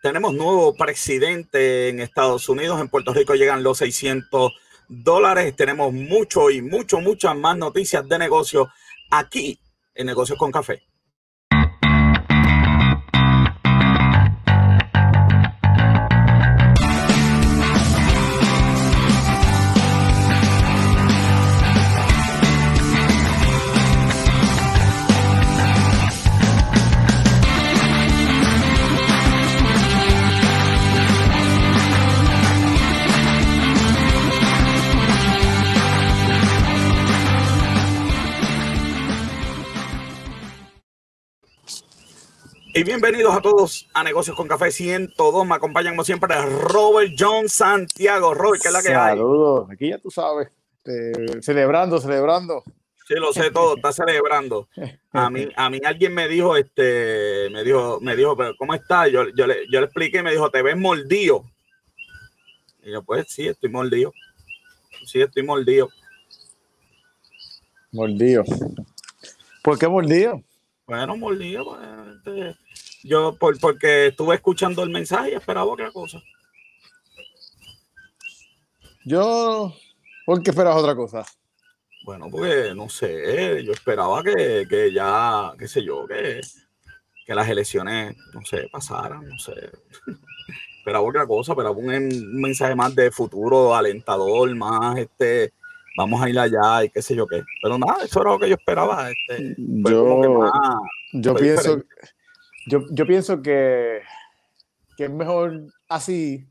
tenemos nuevo presidente en Estados Unidos. En Puerto Rico llegan los 600 dólares. Tenemos mucho y mucho, muchas más noticias de negocio aquí en Negocios con Café. Y bienvenidos a todos a Negocios con Café 102. Me acompañan como siempre Robert John Santiago. Robert, ¿qué es la que hay? Saludos, aquí ya tú sabes, este, celebrando, celebrando. Sí, lo sé todo, está celebrando. A mí, a mí alguien me dijo, este, me dijo, me dijo, pero ¿cómo está? Yo, yo, le, yo le expliqué y me dijo, ¿te ves mordido? Y yo, pues sí, estoy mordido. Sí, estoy mordido. Mordido. ¿Por qué mordido? Bueno, mordido, pues, este, yo por, porque estuve escuchando el mensaje y esperaba otra cosa. Yo, ¿por qué esperabas otra cosa? Bueno, porque no sé, yo esperaba que, que ya, qué sé yo, que, que las elecciones, no sé, pasaran, no sé. esperaba otra cosa, esperaba un, un mensaje más de futuro alentador, más este, vamos a ir allá y qué sé yo qué. Pero nada, eso era lo que yo esperaba. Este, yo, más, yo pienso, yo, yo, pienso que, que, es mejor así,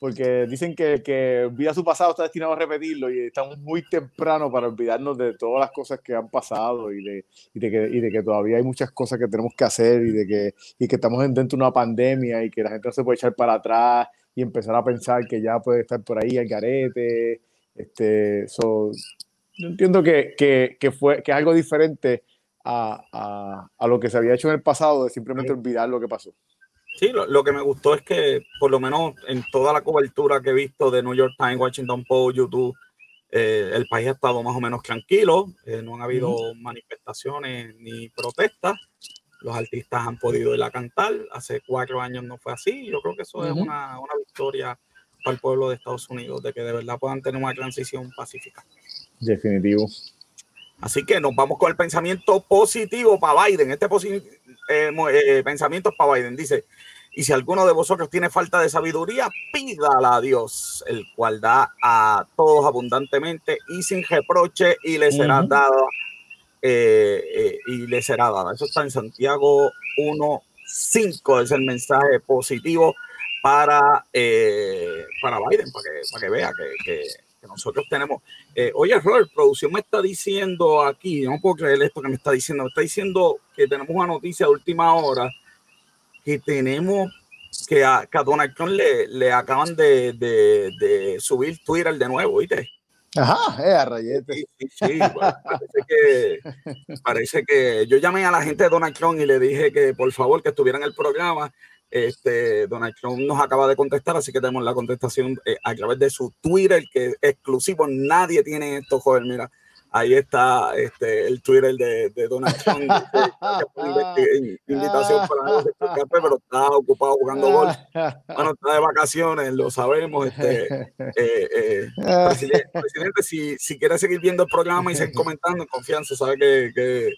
porque dicen que, que olvida su pasado está destinado a repetirlo y estamos muy temprano para olvidarnos de todas las cosas que han pasado y de, y de, que, todavía hay muchas cosas que tenemos que hacer y de que, y que estamos dentro de una pandemia y que la gente se puede echar para atrás y empezar a pensar que ya puede estar por ahí el garete. Este, yo entiendo que, que, que, fue, que es algo diferente a, a, a, lo que se había hecho en el pasado, de simplemente olvidar lo que pasó. Sí, lo, lo, que me gustó es que, por lo menos en toda la cobertura que he visto de New York Times, Washington Post, YouTube, eh, el país ha estado más o menos tranquilo, eh, no han habido uh -huh. manifestaciones ni protestas, los artistas han podido ir a cantar, hace cuatro años no fue así, yo creo que eso uh -huh. es una, una victoria para el pueblo de Estados Unidos, de que de verdad puedan tener una transición pacífica. Definitivo. Así que nos vamos con el pensamiento positivo para Biden. Este eh, eh, pensamiento es para Biden. Dice, y si alguno de vosotros tiene falta de sabiduría, pídala a Dios, el cual da a todos abundantemente y sin reproche y le será uh -huh. dada. Eh, y le será dada. Eso está en Santiago 1.5, es el mensaje positivo para, eh, para Biden, para que, para que vea que, que, que nosotros tenemos. Eh, oye, Robert, producción me está diciendo aquí, no puedo creer esto que me está diciendo, me está diciendo que tenemos una noticia de última hora, que tenemos que a, que a Donald Trump le, le acaban de, de, de, subir Twitter de nuevo, ¿viste? Ajá, eh, a rayete. Sí, sí, sí bueno, parece, que, parece que yo llamé a la gente de Donald Trump y le dije que por favor que estuviera en el programa este, Donald Trump nos acaba de contestar, así que tenemos la contestación eh, a través de su Twitter, que es exclusivo. Nadie tiene esto, joder. Mira, ahí está este, el Twitter de, de Donald Trump. invitación para café, pero está ocupado jugando gol. Bueno, está de vacaciones, lo sabemos. Este, eh, eh, presidente, presidente si, si quiere seguir viendo el programa y seguir comentando en confianza, sabe que, que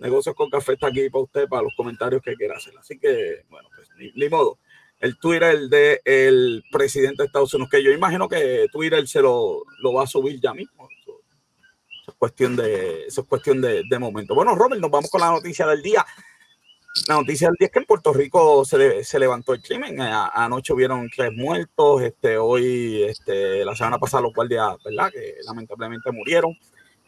Negocios con Café está aquí para usted, para los comentarios que quiera hacer. Así que, bueno, pues ni, ni modo. El Twitter del de presidente de Estados Unidos, que yo imagino que Twitter se lo, lo va a subir ya mismo. Eso, eso es cuestión, de, eso es cuestión de, de, momento. Bueno, Robert, nos vamos con la noticia del día. La noticia del día es que en Puerto Rico se, se levantó el crimen. Anoche hubieron tres muertos. Este, hoy, este, la semana pasada, los guardias, ¿verdad? Que lamentablemente murieron.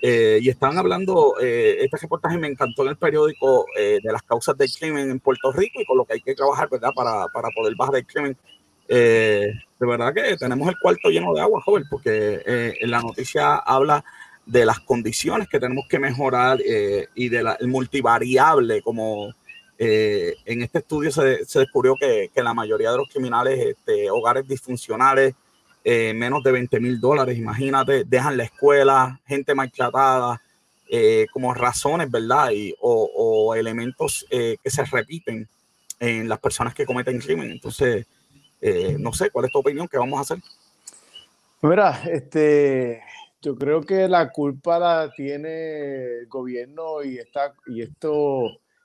Eh, y estaban hablando, eh, este reportaje me encantó en el periódico eh, de las causas del crimen en Puerto Rico y con lo que hay que trabajar, ¿verdad? Para, para poder bajar el crimen. de verdad que tenemos el cuarto lleno de agua, joven, porque la noticia habla de las condiciones que tenemos que mejorar y del de multivariable, como en este estudio se, se descubrió que, que, la mayoría de los criminales, este, hogares disfuncionales, eh, menos de 20 mil dólares, imagínate, dejan la escuela, gente maltratada, eh, como razones, ¿verdad? Y, o, elementos eh, que se repiten en las personas que cometen crimen. Entonces, eh, no sé, ¿cuál es tu opinión? ¿Qué vamos a hacer? Mira, este, yo creo que la culpa la tiene el gobierno y, esta, y esto,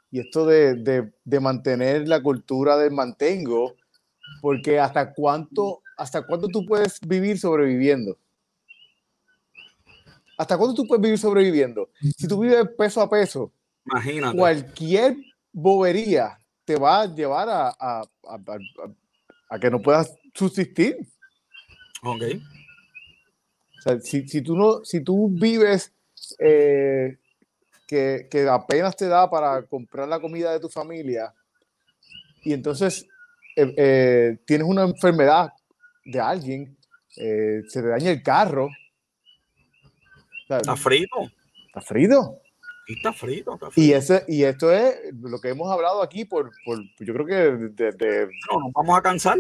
y esto de, de, mantener la cultura del mantengo, porque hasta cuánto, hasta cuánto tú puedes vivir sobreviviendo. ¿Hasta cuánto tú puedes vivir sobreviviendo? Si tú vives peso a peso, Imagínate. cualquier bobería te va a llevar a, a, a, a que no puedas subsistir. Ok. O sea, si, si, tú, no, si tú vives eh, que, que, apenas te da para comprar la comida de tu familia y entonces eh, eh, tienes una enfermedad de alguien, se te daña el carro, Está frito. Está frito. Y está está. Y, ese, y esto es lo que hemos hablado aquí por, por yo creo que de, de, No, nos vamos a cansar.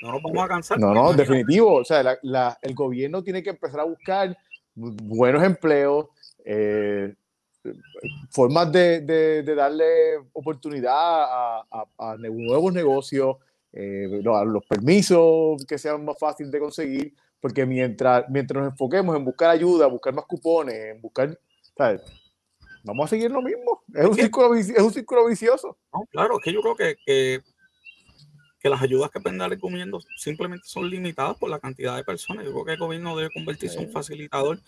No nos vamos a cansar. No, no, definitivo. O sea, la, la, el gobierno tiene que empezar a buscar buenos empleos, eh, formas de, de, de, darle oportunidad a, a, a nuevos negocios, eh, los permisos que sean más fáciles de conseguir, porque mientras, mientras nos enfoquemos en buscar ayuda, buscar más cupones, en buscar, ¿sabes? Vamos a seguir lo mismo. Es un, círculo, es un círculo vicioso. No, claro, es que yo creo que, que, que las ayudas que dar el gobierno simplemente son limitadas por la cantidad de personas. Yo creo que el gobierno debe convertirse en un facilitador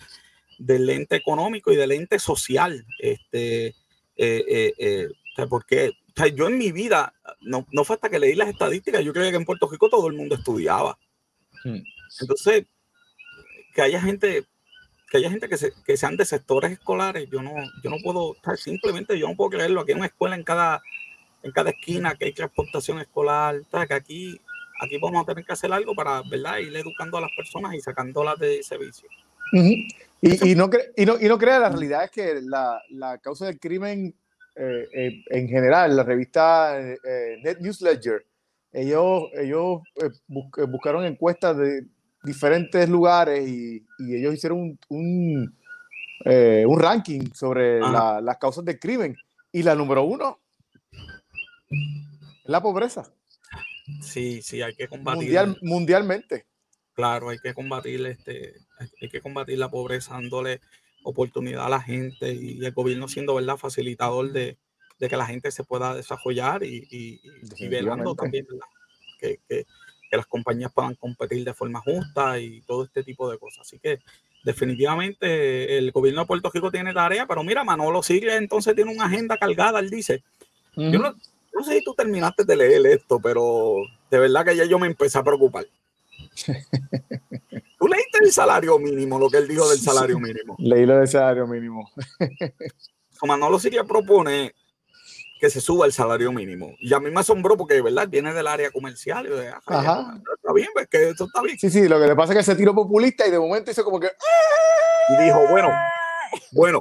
del ente económico y del ente social. Este, eh, eh, eh, porque sea, yo en mi vida, no, no fue hasta que leí las estadísticas, yo creía que en Puerto Rico todo el mundo estudiaba. Hmm. Entonces, que haya gente, que haya gente que, se, que sean de sectores escolares, yo no, yo no puedo, simplemente yo no puedo creerlo. Aquí hay una escuela en cada, en cada esquina, que hay transportación escolar, que aquí, aquí vamos a tener que hacer algo para, ¿verdad? Ir educando a las personas y sacándolas de ese vicio. y, y, no y, no, y no crea, la realidad es que la, la causa del crimen eh, eh, en general, la revista eh, Net News Ledger, ellos, ellos buscaron encuestas de diferentes lugares y, y ellos hicieron un, un, un ranking sobre la, las causas del crimen. Y la número uno es la pobreza. Sí, sí, hay que combatir. Mundial, mundialmente. Claro, hay que combatir este, hay que combatir la pobreza dándole oportunidad a la gente y el gobierno siendo verdad facilitador de, de que la gente se pueda desarrollar y, y, y velando también que, que, que las compañías puedan competir de forma justa y todo este tipo de cosas. Así que definitivamente el gobierno de Puerto Rico tiene tarea, pero mira, Manolo sigue entonces tiene una agenda cargada, él dice. Uh -huh. Yo no, no, sé si tú terminaste de leer esto, pero de verdad que ya yo me empecé a preocupar. ¿Tú leíste el salario mínimo, lo que él dijo del salario mínimo? Leí lo del salario mínimo. Manolo Siria propone que se suba el salario mínimo. Y a mí me asombró porque, de verdad, viene del área comercial. Y de, ah, Ajá. Está bien, pues que eso está bien. Sí, sí, lo que le pasa es que se tiró populista y de momento hizo como que... Y dijo, bueno, bueno,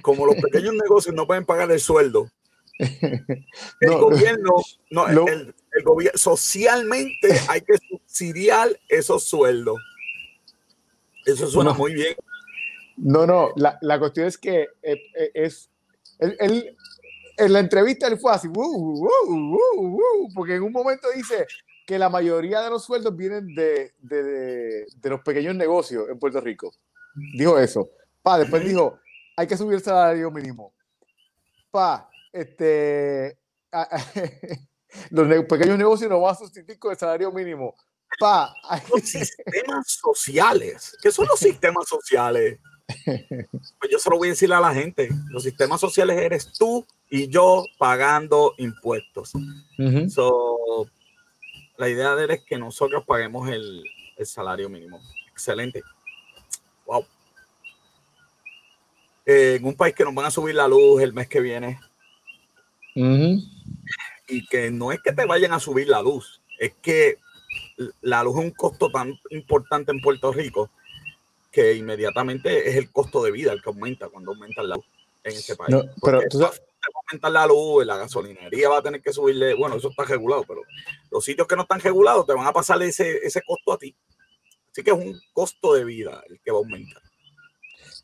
como los pequeños negocios no pueden pagar el sueldo, el no, gobierno, no, no. El, el, gobierno, socialmente hay que subsidiar esos sueldos. Eso suena muy bien. No, no, la, la cuestión es que eh, eh, es, él, él en la entrevista él fue así, uh, uh, uh, porque en un momento dice que la mayoría de los sueldos vienen de, de, de, de, los pequeños negocios en Puerto Rico. Dijo eso. Pa, después dijo, hay que subir el salario mínimo. Pa, este, los ne pequeños negocios no van a sustituir con el salario mínimo. Pa, los sistemas sociales. ¿Qué son los sistemas sociales? Pues yo se lo voy a decir a la gente. Los sistemas sociales eres tú y yo pagando impuestos. Uh -huh. so, la idea de él es que nosotros paguemos el, el salario mínimo. Excelente. Wow. Eh, en un país que nos van a subir la luz el mes que viene. Uh -huh. Y que no es que te vayan a subir la luz, es que la luz es un costo tan importante en Puerto Rico que inmediatamente es el costo de vida el que aumenta cuando aumenta la luz en este país. No, pero tú sabes, aumentar la luz, la gasolinería va a tener que subirle, bueno, eso está regulado, pero los sitios que no están regulados te van a pasar ese, ese costo a ti. Así que es un costo de vida el que va a aumentar.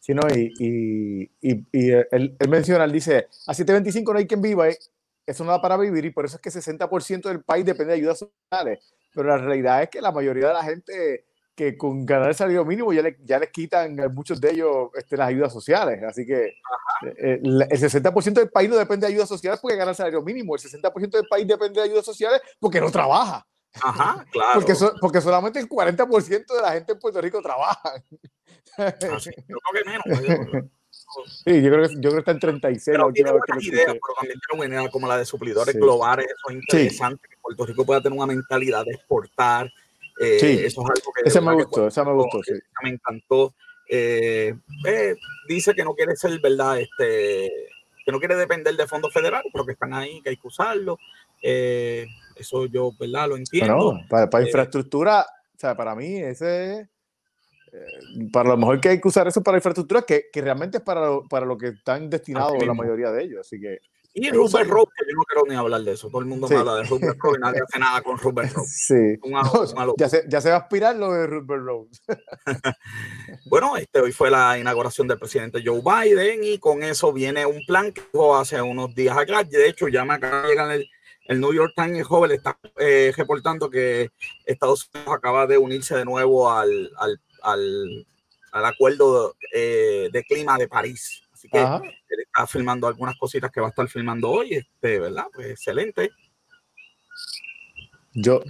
Sí, no, y, y, y, y él, él, menciona, él dice, a 725 no hay quien viva, ¿eh? eso no da para vivir y por eso es que 60% del país depende de ayudas sociales. Pero la realidad es que la mayoría de la gente que con ganar el salario mínimo ya, le, ya les quitan a muchos de ellos este, las ayudas sociales. Así que eh, el, 60% del país no depende de ayudas sociales porque gana el salario mínimo. El 60% del país depende de ayudas sociales porque no trabaja. Ajá, claro. Porque, porque solamente el 40% de la gente en Puerto Rico trabaja. Yo creo que menos. Sí, yo creo que, yo creo que está en 36. Pero tiene buenas ideas, pero también tiene buena como la de suplidores globales. Eso es interesante. Que Puerto Rico pueda tener una mentalidad de exportar. Eh, sí. Eso es algo que. Ese me gustó, esa me gustó. Sí. Me encantó. Eh, eh, dice que no quiere ser, ¿verdad? Este, que no quiere depender de fondos federales, pero que están ahí, que hay que usarlo. Eh, eso yo, ¿verdad? Lo entiendo. para, para infraestructura, o sea, para mí ese eh, para lo mejor que hay que usar eso para infraestructura, que, que realmente es para lo, para lo que están destinados la mayoría de ellos. Así que. Y Rupert Road, que yo no quiero ni hablar de eso. Todo el mundo me habla de Rupert Road y nadie hace nada con Rupert Road. Sí. ya, se, ya, se, va a aspirar lo de Rupert Road. bueno, este, hoy fue la inauguración del presidente Joe Biden y con eso viene un plan que hace unos días acá. De hecho, ya me acaba de llegar el, el New York Times joven está eh, reportando que Estados Unidos acaba de unirse de nuevo al, al al, al acuerdo eh, de clima de París. Así que él está filmando algunas cositas que va a estar filmando hoy, este, ¿verdad? Pues excelente. Yo,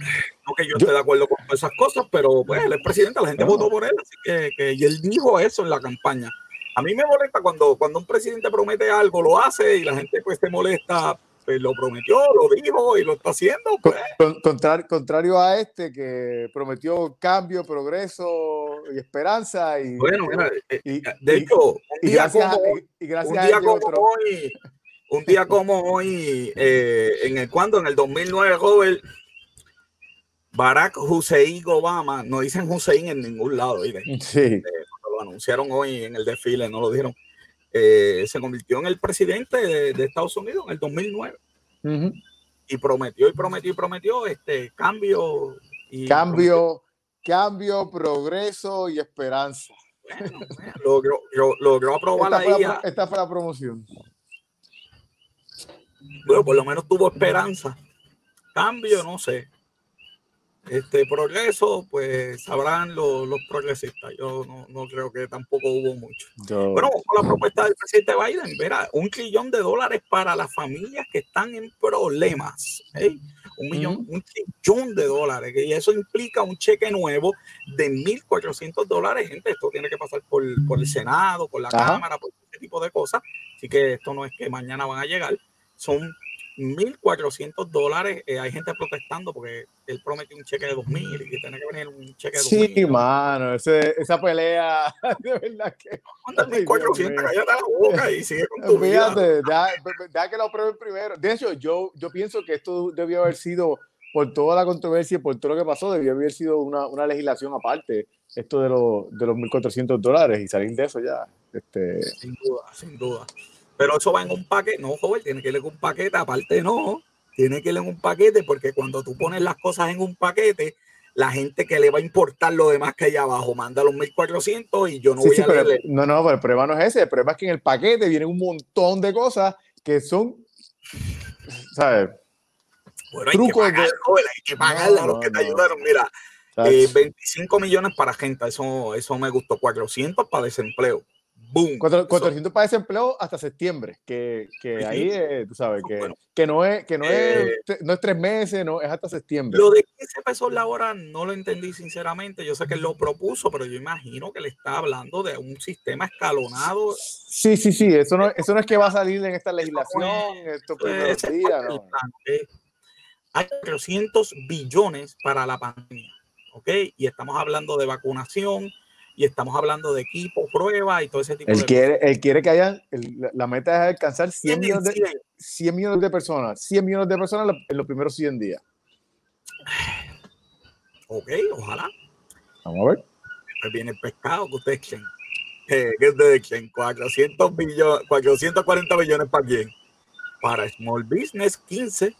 no que yo, esté de acuerdo con esas cosas, pero pues él es presidente, la gente votó por él, así que, que, y él dijo eso en la campaña. A mí me molesta cuando, cuando un presidente promete algo, lo hace y la gente pues se molesta pues lo prometió, lo dijo y lo está haciendo. Pues. contrario a este que prometió cambio, progreso y esperanza. Y, bueno, mira, eh, de hecho, un día como, hoy, un día como hoy, eh, en el cuando, en el 2009, joven, Barack Hussein Obama, no dicen Hussein en ningún lado, Sí. Eh, lo anunciaron hoy en el desfile, no lo dijeron. Eh, se convirtió en el presidente de, Estados Unidos en el 2009. Y prometió y prometió y prometió este cambio. Y cambio, cambio, progreso y esperanza. Bueno, logró, logró, aprobar esta la, esta fue la promoción. Bueno, por lo menos tuvo esperanza. Cambio, no sé este progreso, pues sabrán los, los progresistas. Yo no, no, creo que tampoco hubo mucho. Bueno, con la propuesta del presidente Biden, verá, un trillón de dólares para las familias que están en problemas. ¿eh? Un millón, un trillón de dólares, y eso implica un cheque nuevo de 1.400 dólares. Gente, esto tiene que pasar por, por el Senado, por la Cámara, por ese tipo de cosas. Así que esto no es que mañana van a llegar. Son 1.400 dólares. Eh, hay gente protestando porque él prometió un cheque de 2.000 y tiene que venir un cheque de 2.000. Sí, mano, ese, esa pelea, de verdad que. Manda 1.400, cállate la boca y sigue con tu Fíjate, vida. Deja, que lo prueben primero. De hecho, yo, yo pienso que esto debió haber sido, por toda la controversia y por todo lo que pasó, debió haber sido una, una legislación aparte, esto de, lo, de los 1.400 dólares y salir de eso ya. Este... Sin duda, sin duda. Pero eso va en un paquete. No, joven, tiene que ir en un paquete. Aparte, no. Tiene que ir en un paquete porque cuando tú pones las cosas en un paquete, la gente que le va a importar lo demás que hay abajo manda los 1400 y yo no voy a pero, No, no, pero el problema no es ese. El problema es que en el paquete vienen un montón de cosas que son. ¿Sabes? Bueno, hay que pagar, hay que pagarle a los que te ayudaron. Mira, 25 eh, millones para gente, eso, eso me gustó. 400 para desempleo. Boom. 400 para desempleo hasta septiembre, que, que ahí, tú sabes, que, que, no, es, que no, es, eh, no es tres meses, no, es hasta septiembre. Lo de 15 pesos la hora no lo entendí sinceramente. Yo sé que él lo propuso, pero yo imagino que le está hablando de un sistema escalonado. Sí, sí, sí, eso no, eso no es que va a salir en esta legislación estos primeros días. No. Hay 300 billones para la pandemia, ¿ok? Y estamos hablando de vacunación, y estamos hablando de equipo, prueba y todo ese tipo él de quiere, Él quiere que haya, la meta es alcanzar 100 millones, de, 100 millones de personas, 100 millones de personas en los primeros 100 días. Ok, ojalá. Vamos a ver. Pues viene el pescado que ustedes creen. Eh, ¿Qué ustedes creen? 400 billones, 440 millones para quién? Para Small Business, 15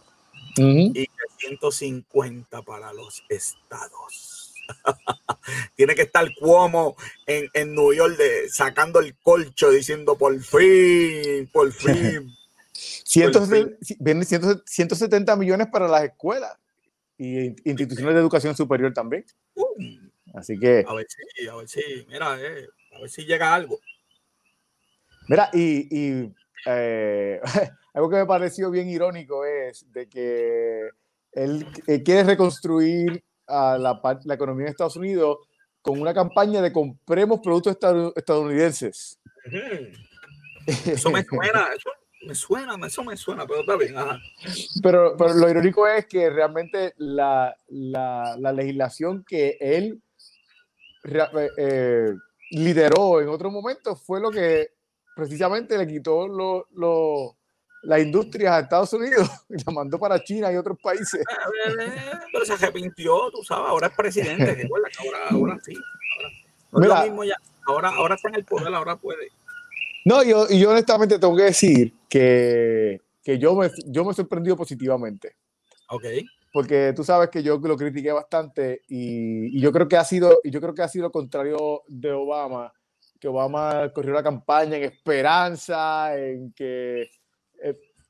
y 350 para los estados. Tiene que estar Cuomo en, en New York de, sacando el colcho diciendo por fin, por fin. vienen 170 millones para las escuelas y instituciones de educación superior también. Así que. A ver si, a ver si, mira, eh, a ver si llega algo. Mira, y, eh, algo que me pareció bien irónico es de que él, quiere reconstruir a la, la, economía de Estados Unidos con una campaña de compremos productos estadounidenses. Eso me suena, eso me suena, eso me suena, pero está bien. Pero, pero lo irónico es que realmente la, la, la legislación que él eh, eh, lideró en otro momento fue lo que precisamente le quitó lo, lo, la industria a Estados Unidos y la mandó para China y otros países. Pero se arrepintió, tú sabes, ahora es presidente, ahora, ahora sí. Ahora, mismo ya, ahora, ahora está en el poder, ahora puede. No, yo, y yo honestamente tengo que decir que, que yo, me, yo me he sorprendido positivamente. Ok porque tú sabes que yo lo critiqué bastante y, yo creo que ha sido y yo creo que ha sido lo contrario de Obama que Obama corrió la campaña en esperanza en que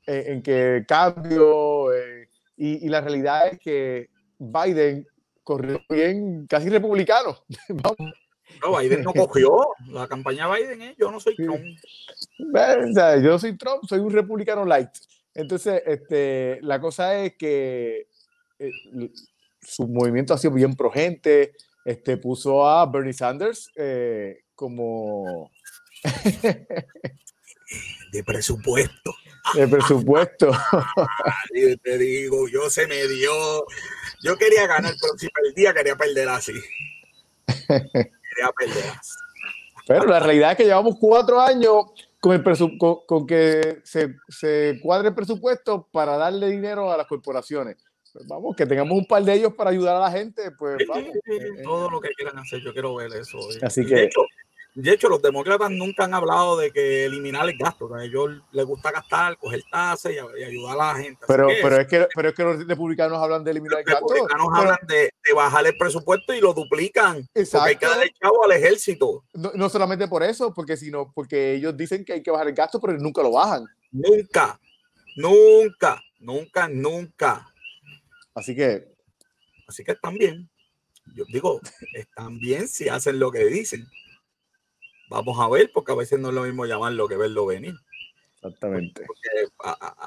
eh, en, que cambio eh, y, la realidad es que Biden corrió bien casi republicano. No Biden no cogió. La campaña Biden ¿eh? yo no soy Trump. Yo soy Trump soy un republicano light. Entonces este la cosa es que eh, su movimiento ha sido bien pro gente, este, puso a Bernie Sanders eh, como... de presupuesto. De presupuesto. yo te digo, yo se me dio. Yo quería ganar, pero si perdía, quería perder así. Quería perder así. Pero la realidad es que llevamos cuatro años con, el con, con que se, se cuadre el presupuesto para darle dinero a las corporaciones. Pues vamos, que tengamos un par de ellos para ayudar a la gente, pues vamos. todo lo que quieran hacer, yo quiero ver eso. Así que... De hecho, de hecho, los demócratas nunca han hablado de que eliminar el gasto. A ellos les gusta gastar, coger tasas y, ayudar a la gente. Pero, pero, es que, pero es que los republicanos hablan de eliminar el gasto. Los republicanos hablan de, bajar el presupuesto y lo duplican. Exacto. Porque hay que darle chavo al ejército. No, no, solamente por eso, porque sino porque ellos dicen que hay que bajar el gasto, pero nunca lo bajan. Nunca, nunca, nunca, nunca. Así que. Así que están bien. Yo digo, están bien si hacen lo que dicen. Vamos a ver, porque a veces no es lo mismo llamarlo que verlo venir. Exactamente. Porque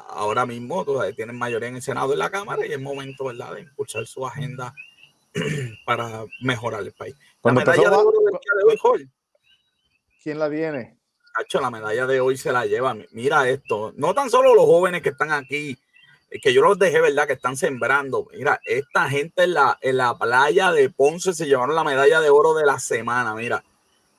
ahora mismo tienen mayoría en el Senado y en la Cámara y es momento, ¿verdad?, de impulsar su agenda para mejorar el país. La medalla de oro del día de hoy, ¿Quién la tiene? Cacho, la medalla de hoy se la lleva. Mira esto. No tan solo los jóvenes que están aquí que yo los dejé, ¿verdad? Que están sembrando. Mira, esta gente en la, en la playa de Ponce se llevaron la medalla de oro de la semana. Mira,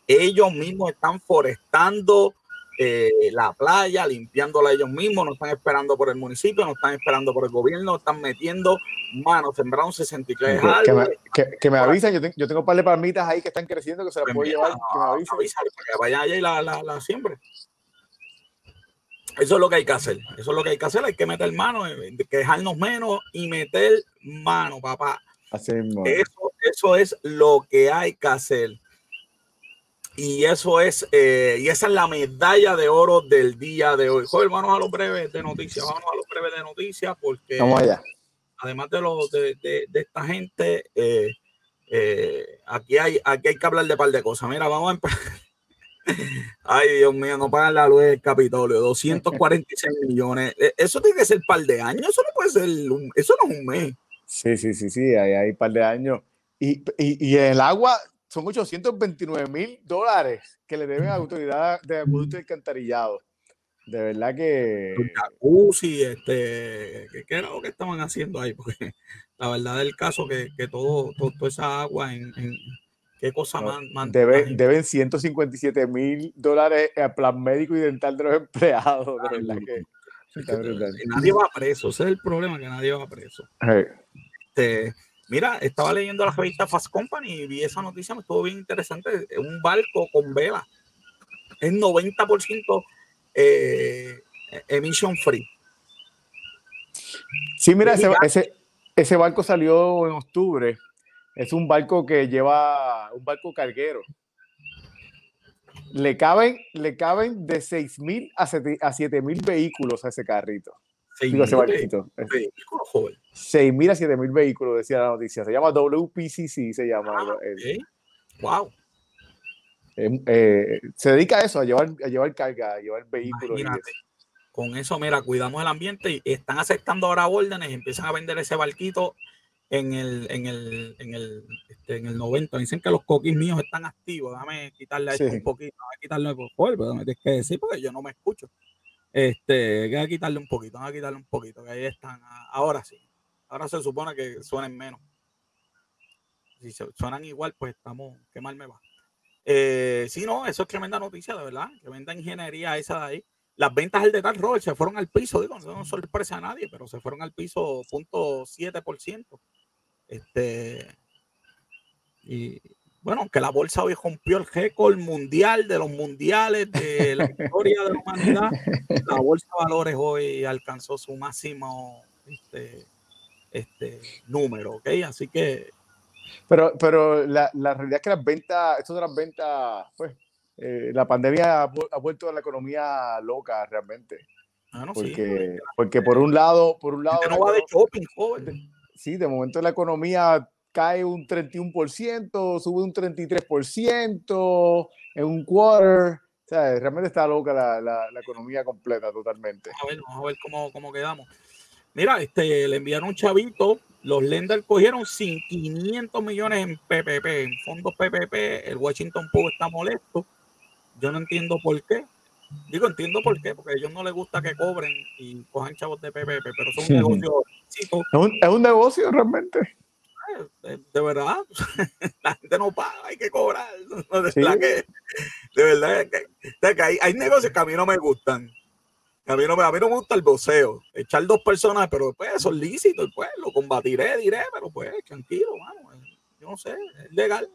ellos mismos están forestando eh, la playa, limpiándola ellos mismos, no están esperando por el municipio, no están esperando por el gobierno, están metiendo manos, sembraron 63 que, que, que, me, avisen, yo, yo, tengo un par de palmitas ahí que están creciendo que se las pues puedo llevar, que me avisen. que vayan allá y la, la, la siempre. Eso es lo que hay que hacer. Eso es lo que hay que hacer. Hay que meter mano, eh, que dejarnos menos y meter mano, papá. Eso, eso es lo que hay que hacer. Y eso es, eh, y esa es la medalla de oro del día de hoy. Joder, vamos a los breves de noticias. Vamos a los breves de noticias porque vamos allá. además de, lo, de, de, esta gente, eh, aquí, hay, aquí hay que hablar de un par de cosas. Mira, vamos a empezar. Ay, Dios mío, no pagan la luz del Capitolio, 246 millones. E, eso tiene que ser un par de años, eso no puede ser, eso no es un mes. Sí, sí, sí, sí, hay, un par de años. Y, y, y, el agua son 829 mil dólares que le deben a la autoridad de acueducto y alcantarillado. De verdad que. Jacuzzi, este. ¿Qué, era lo que estaban haciendo ahí? Porque la verdad del caso que, que todo, todo, toda esa agua en Qué cosa más. deben 157 mil dólares a plan médico y dental de los empleados. nadie va preso. Ese es el problema, que nadie va preso. Este, mira, estaba leyendo la revista Fast Company y vi esa noticia, me estuvo bien interesante. Un barco con vela es 90% eh, emission free. Sí, mira, ese, ese, ese barco salió en octubre es un barco que lleva un barco carguero. Le caben, le caben de 6 mil a 7 mil vehículos a ese carrito. 6 mil vehículos, joven. 6 mil a 7 mil vehículos, decía la noticia. Se llama WPCC, se llama. Ah, Wow. Em, eh, se dedica a eso, a llevar, a llevar carga, a llevar vehículos. Con eso, mira, cuidamos el ambiente y están aceptando ahora órdenes y empiezan a vender ese barquito en el, en el, en el, este, en el 90. Dicen que los coquis míos están activos. Déjame quitarle ahí un poquito, déjame quitarle por favor, pero me tienes que decir porque yo no me escucho. Este, voy a quitarle un poquito, voy a quitarle un poquito, que ahí están. Ahora sí. Ahora se supone que suenen menos. Si suenan igual, pues estamos, qué mal me va. Eh, sí, no, eso es tremenda noticia, de verdad. Tremenda ingeniería esa de ahí. Las ventas del Detal Robert se fueron al piso, digo, no sorpresa a nadie, pero se fueron al piso .7%. Este, y bueno, que la bolsa hoy rompió el récord mundial de los mundiales de la historia de la humanidad. La bolsa de valores hoy alcanzó su máximo este, este número, ¿ok? Así que pero, pero la, la, realidad es que las ventas, esto de las ventas, pues, eh, la pandemia ha, vuelto a la economía loca realmente. Ah, porque, sí, porque por un lado, por un lado. No va de shopping, joven. Sí, de momento la economía cae un 31%, sube un 33% en un quarter. O sea, realmente está loca la, la, la economía completa totalmente. A ver, vamos a ver cómo, cómo quedamos. Mira, este, le enviaron un chavito los lenders cogieron 500 millones en PPP, en fondos PPP. El Washington Post está molesto. Yo no entiendo por qué. Digo, entiendo por qué, porque a ellos no les gusta que cobren y cojan chavos de PPP, pero son un negocio. Es un, es un negocio realmente. De, verdad, la gente no paga, hay que cobrar. De, verdad que, de verdad que, hay, hay negocios que a mí no me gustan. A mí, no, a mí no me gusta el voceo. Echar dos personas, pero pues eso es lícito, pues lo combatiré, diré, pero pues tranquilo, mano. Eh, yo no sé, es legal.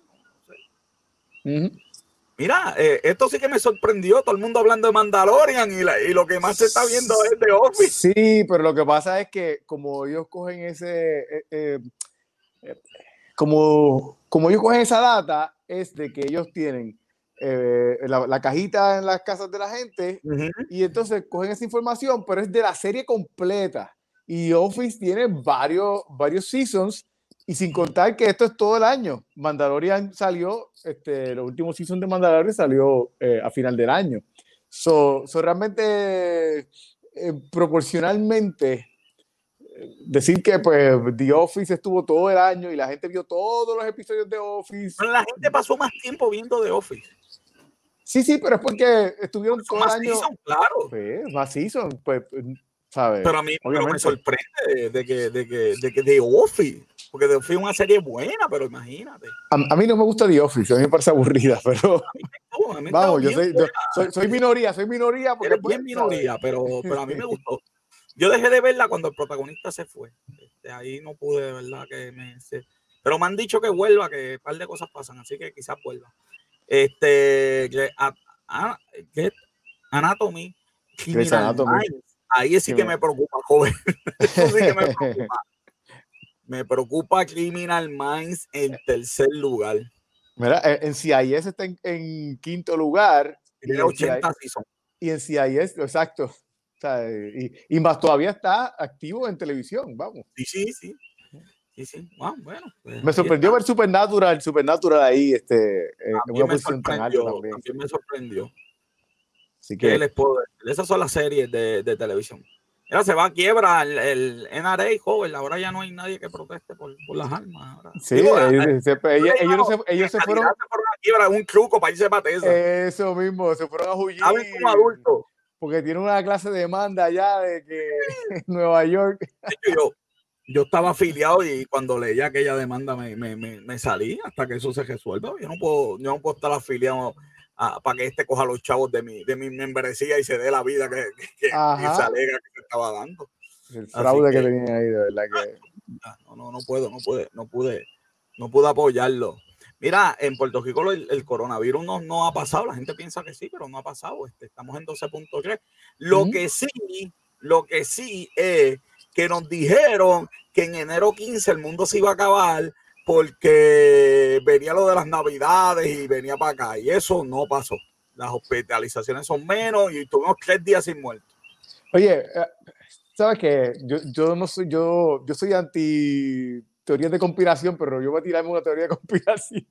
Mira, eh, esto sí que me sorprendió, todo el mundo hablando de Mandalorian y, lo que más se está viendo es de Office. Sí, pero lo que pasa es que como ellos cogen ese, eh, como, como ellos cogen esa data, es de que ellos tienen eh, la, cajita en las casas de la gente y entonces cogen esa información, pero es de la serie completa. Y Office tiene varios, varios seasons y sin contar que esto es todo el año. Mandalorian salió, este, los últimos seasons de Mandalorian salió eh, a final del año. So, realmente, eh, proporcionalmente, decir que pues The Office estuvo todo el año y la gente vio todos los episodios de Office. Pero la gente pasó más tiempo viendo The Office. Sí, sí, pero es porque estuvieron todo el año. Season, claro. Pues, más season, pues, ¿sabes? Pero a mí me sorprende de que, de que, de que The Office, porque The Office es una serie buena, pero imagínate. A, mí no me gusta The Office, a mí me parece aburrida, pero. Vamos, yo soy, soy, minoría, soy minoría. Porque Eres bien minoría, pero, pero a mí me gustó. Yo dejé de verla cuando el protagonista se fue. Este, ahí no pude, de verdad, que me. Pero me han dicho que vuelva, que un par de cosas pasan, así que quizás vuelva. Este, Anatomy, Ahí sí que me preocupa, joven. Eso sí que me preocupa. me preocupa Criminal Minds en tercer lugar. Mira, en CIS está en, quinto lugar. Y, 80 y en CIS, exacto. y, y, más todavía está activo en televisión, vamos. Sí, sí, sí. Sí, sí. bueno. Pues, me sorprendió ver Supernatural, Supernatural ahí, este, en una posición tan alta también. También me sorprendió. Así que, les puedo Esas son las series de, de televisión. Ya se va a quiebra el, el, NRA, joven. Ahora ya no hay nadie que proteste por, por las armas. Sí, ellos, se, ellos, se, ellos se fueron. Se fueron a quiebra, un truco para irse para Eso mismo, se fueron a huir. como adultos. Porque tiene una clase de demanda ya de que en Nueva York. Yo, yo estaba afiliado y cuando leía aquella demanda me, me, me, salí hasta que eso se resuelva. Yo no puedo, yo no puedo estar afiliado para que este coja los chavos de mi, de mi membresía y se dé la vida que, que, se alega que se estaba dando. El fraude que, tenía ahí, de verdad que. No, no, no puedo, no pude, no pude, no pude apoyarlo. Mira, en Puerto Rico el, coronavirus no, no, ha pasado, la gente piensa que sí, pero no ha pasado. Este, estamos en 12.3. Lo que sí, lo que sí es que nos dijeron que en enero 15 el mundo se iba a acabar porque venía lo de las navidades y venía para acá y eso no pasó. las hospitalizaciones son menos y tuvimos tres días sin muertos. Oye, eh, ¿sabes qué? Yo, yo no soy, yo, yo soy anti teorías de conspiración, pero yo voy a tirarme una teoría de conspiración.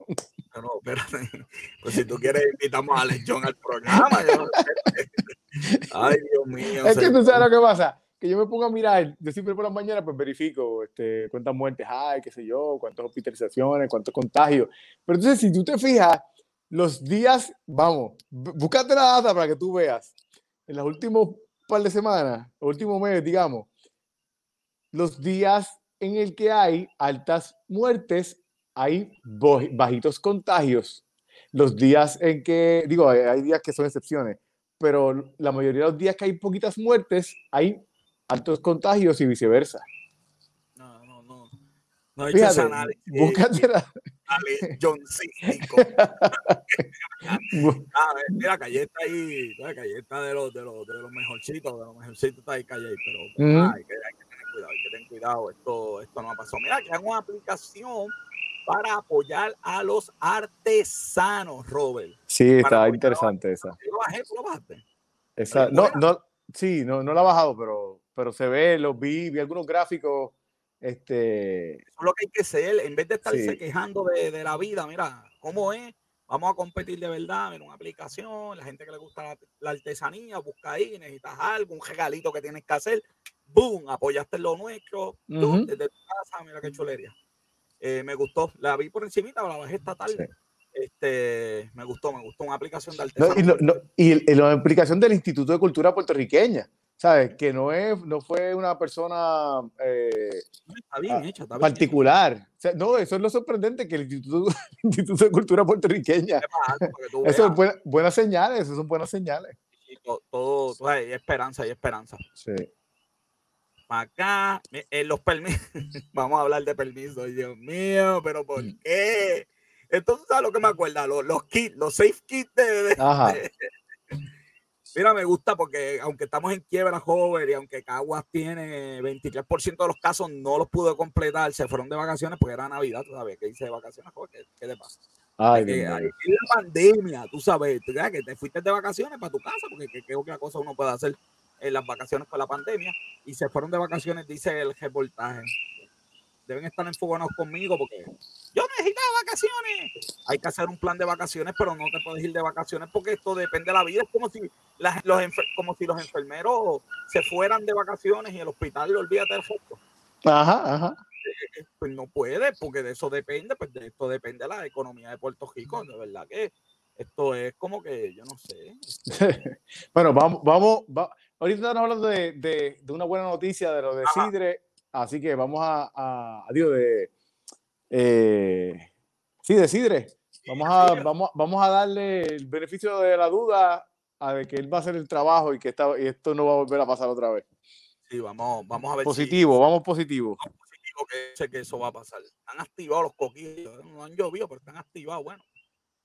No, no, espérate. Pues si tú quieres, invitamos a Lechón al programa. Ay, Dios mío. Es que tú sabes lo que pasa que yo me pongo a mirar, yo siempre por la mañana pues verifico este, cuántas muertes hay, qué sé yo, cuántas hospitalizaciones, cuántos contagios. Pero entonces si tú te fijas, los días, vamos, búscate la data para que tú veas, en los últimos par de semanas, últimos meses, digamos, los días en el que hay altas muertes, hay bajitos contagios. Los días en que, digo, hay días que son excepciones, pero la mayoría de los días que hay poquitas muertes, hay altos contagios y viceversa. No, no, no. No hay Fíjate, análisis. Búscate la... John ah, mira, Calle está ahí, Calle está de los, de los, de los mejorcitos, de los mejorcitos está ahí Calle, pero mm. hay, que, hay, que, tener cuidado, hay que tener cuidado, esto, esto no ha pasado. Mira, que hay una aplicación para apoyar a los artesanos, Robert. Sí, está interesante esa. Lo bajé, ¿tú lo bajaste? Esa, no, no, sí, no, no la he bajado, pero pero se ve, los vi, vi algunos gráficos. Este... Eso es lo que hay que ser, en vez de estarse quejando de, de, la vida, mira, ¿cómo es? Vamos a competir de verdad en una aplicación, la gente que le gusta la, artesanía, busca ahí, necesitas algo, un regalito que tienes que hacer, ¡boom! Apoyaste lo nuestro, desde tu casa, mira qué chulería. Eh, me gustó, la vi por encimita, la bajé esta tarde. Este, me gustó, me gustó una aplicación de artesanía. y, la aplicación del Instituto de Cultura Puertorriqueña. ¿Sabes? Que no, es, no fue una persona eh, particular. no, eso es lo sorprendente, que el Instituto, Instituto de Cultura Puertorriqueña. Eso es buenas señales, eso son buenas señales. todo, todo, hay esperanza, hay esperanza. Sí. Acá, en los permisos, vamos a hablar de permisos, Dios mío, pero ¿por mm. qué? Entonces, ¿sabes lo que me acuerda? Los, los kits, los safe kits de, Mira, me gusta porque aunque estamos en quiebra joven y aunque Caguas tiene 23% de los casos, no los pudo completar, se fueron de vacaciones porque era Navidad, tú sabes, que hice de vacaciones, ¿qué, qué te pasa? Ay, que, la pandemia, tú sabes, que te fuiste de vacaciones para tu casa, porque qué otra cosa uno puede hacer en las vacaciones con la pandemia, y se fueron de vacaciones, dice el reportaje deben estar enfocados conmigo porque yo necesitaba vacaciones. Hay que hacer un plan de vacaciones, pero no te puedes ir de vacaciones porque esto depende de la vida. Es como si, los, como si los enfermeros se fueran de vacaciones y el hospital le olvídate del foco. Ajá, ajá. Eh, pues no puede, porque de eso depende, pues de esto depende la economía de Puerto Rico. De verdad que esto es como que, yo no sé. bueno, vamos, vamos, ahorita estamos hablando de, de, una buena noticia de lo de Sidre Así que vamos a, a, de, eh, sí, de Sidre. Vamos a, vamos, vamos a darle el beneficio de la duda a de que él va a hacer el trabajo y que y esto no va a volver a pasar otra vez. Sí, vamos, vamos a ver. Positivo, vamos positivo. Vamos positivo que sé que eso va a pasar. Están activados los coquillos, no han llovido, pero están activados. Bueno,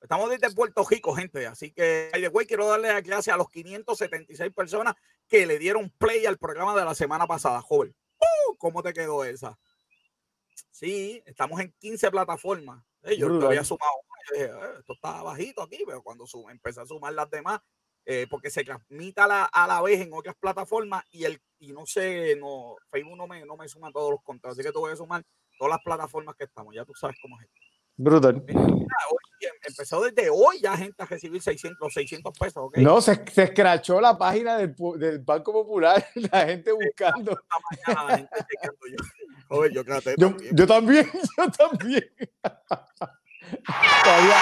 estamos desde Puerto Rico, gente. Así que, güey, quiero darle las gracias a los 576 personas que le dieron play al programa de la semana pasada, joven. ¿Cómo te quedó esa? Sí, estamos en 15 plataformas. Eh, yo había sumado eh, esto está bajito aquí, pero cuando suma, empecé a sumar las demás, eh, porque se transmite a la, vez en otras plataformas y el y no sé, no, Facebook no me, no me suma todos los contados, así que voy a sumar todas las plataformas que estamos, ya tú sabes cómo es. Brutal. empezó desde hoy ya gente a recibir 600, 600 pesos. No, se, se escrachó la página del, del, Banco Popular, la gente buscando. Yo. yo, también. yo también, yo también. todavía,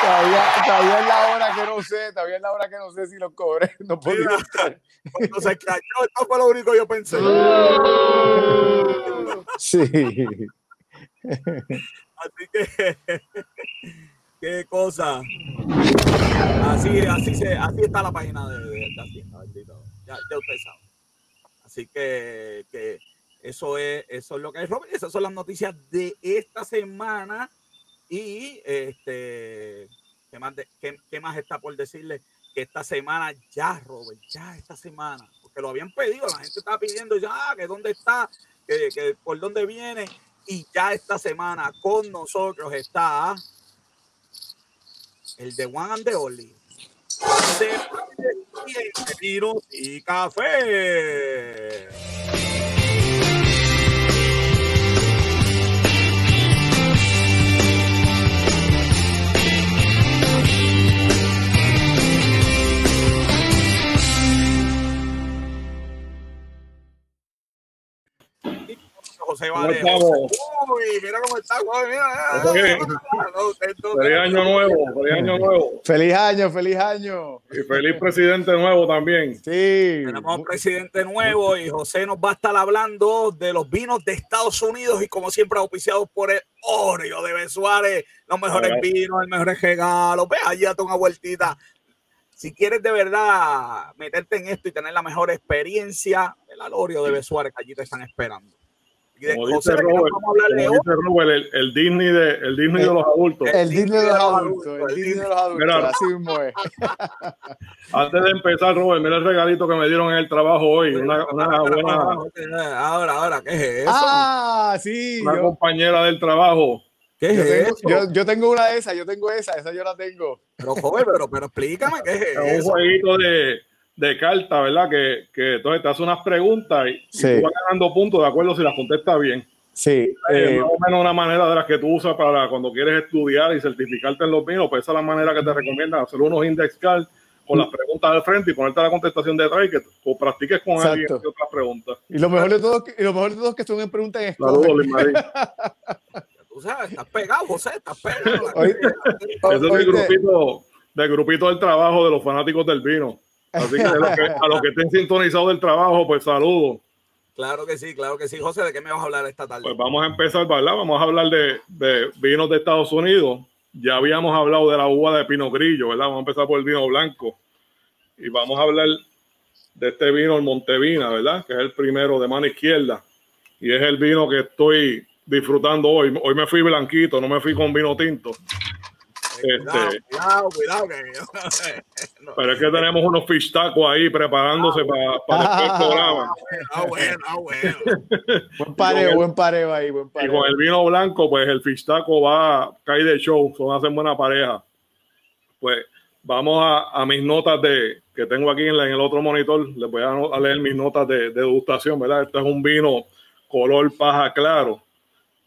todavía, todavía es la hora que no sé, todavía es la hora que no sé si lo cobré. No podía Cuando se escrachó, esto fue lo único que yo pensé. sí. Así que, qué cosa. Así, así, se, así está la página de, de, Ya, ya ustedes saben. Así que, que, eso es, eso es lo que es, Robert. Esas son las noticias de esta semana. Y este, ¿qué más, qué, más está por decirle? Que esta semana ya, Robert, ya esta semana, porque lo habían pedido, la gente estaba pidiendo ya, que dónde está, que, que por dónde viene. Y ya esta semana con nosotros está el de One and the Only. De y café. José Vale. Uy, mira cómo está, Mira, Feliz año nuevo, feliz año nuevo. Feliz año, feliz año. Y feliz presidente nuevo también. Sí. Tenemos un presidente nuevo y José nos va a estar hablando de los vinos de Estados Unidos y como siempre auspiciados por el Oreo de Besuárez, los mejores vinos, el mejor regalo. Ve allí a una vueltita si quieres de verdad meterte en esto y tener la mejor experiencia, el Alorio de Besuárez, que allí te están esperando. Como dice Robert, el, Disney de, el Disney de los adultos. El Disney de los adultos. El Disney de los adultos. así mismo es. Antes de empezar, Robert, mira el regalito que me dieron en el trabajo hoy. Una, una buena. Ahora, ahora, ¿qué es eso? Ah, sí. Una compañera del trabajo. ¿Qué es yo, eso? Tengo, yo, tengo una de esas, yo tengo esa, esa yo la tengo. Pero, joven, pero, pero explícame qué es, eso. Es un jueguito de de carta, ¿verdad? Que, que entonces te hace unas preguntas y, tú vas ganando puntos de acuerdo si las contestas bien. Sí. Es eh, más o menos una manera de las que tú usas para cuando quieres estudiar y certificarte en los vinos, pues esa es la manera que te recomiendan hacer unos index cards con las preguntas al frente y ponerte la contestación detrás y que o practiques con alguien y otras preguntas. Y lo mejor de todo, y lo mejor de todo es que son en preguntas en Saludos, Tú sabes, estás pegado, José, estás pegado. Ese es el grupito, del grupito del trabajo de los fanáticos del vino. Así que, a los que estén sintonizados del trabajo, pues saludos. Claro que sí, claro que sí. José, ¿de qué me vas a hablar esta tarde? Pues vamos a empezar, ¿verdad? Vamos a hablar de, de vinos de Estados Unidos. Ya habíamos hablado de la uva de Pino Grillo, ¿verdad? Vamos a empezar por el vino blanco. Y vamos a hablar de este vino, el Montevina, ¿verdad? Que es el primero de mano izquierda. Y es el vino que estoy disfrutando hoy. Hoy me fui blanquito, no me fui con vino tinto. Este, cuidado, cuidado, Pero es que tenemos unos fish tacos ahí preparándose para, para el programa. Ah, bueno, ah, bueno. buen pareo, buen pareo ahí, buen pareo. Y con el vino blanco, pues el fish taco va a caer de show, son hacen buena pareja. Pues vamos a, a, mis notas de que tengo aquí en, en, el otro monitor. Les voy a, leer mis notas de, de, degustación, ¿verdad? Este es un vino color paja claro.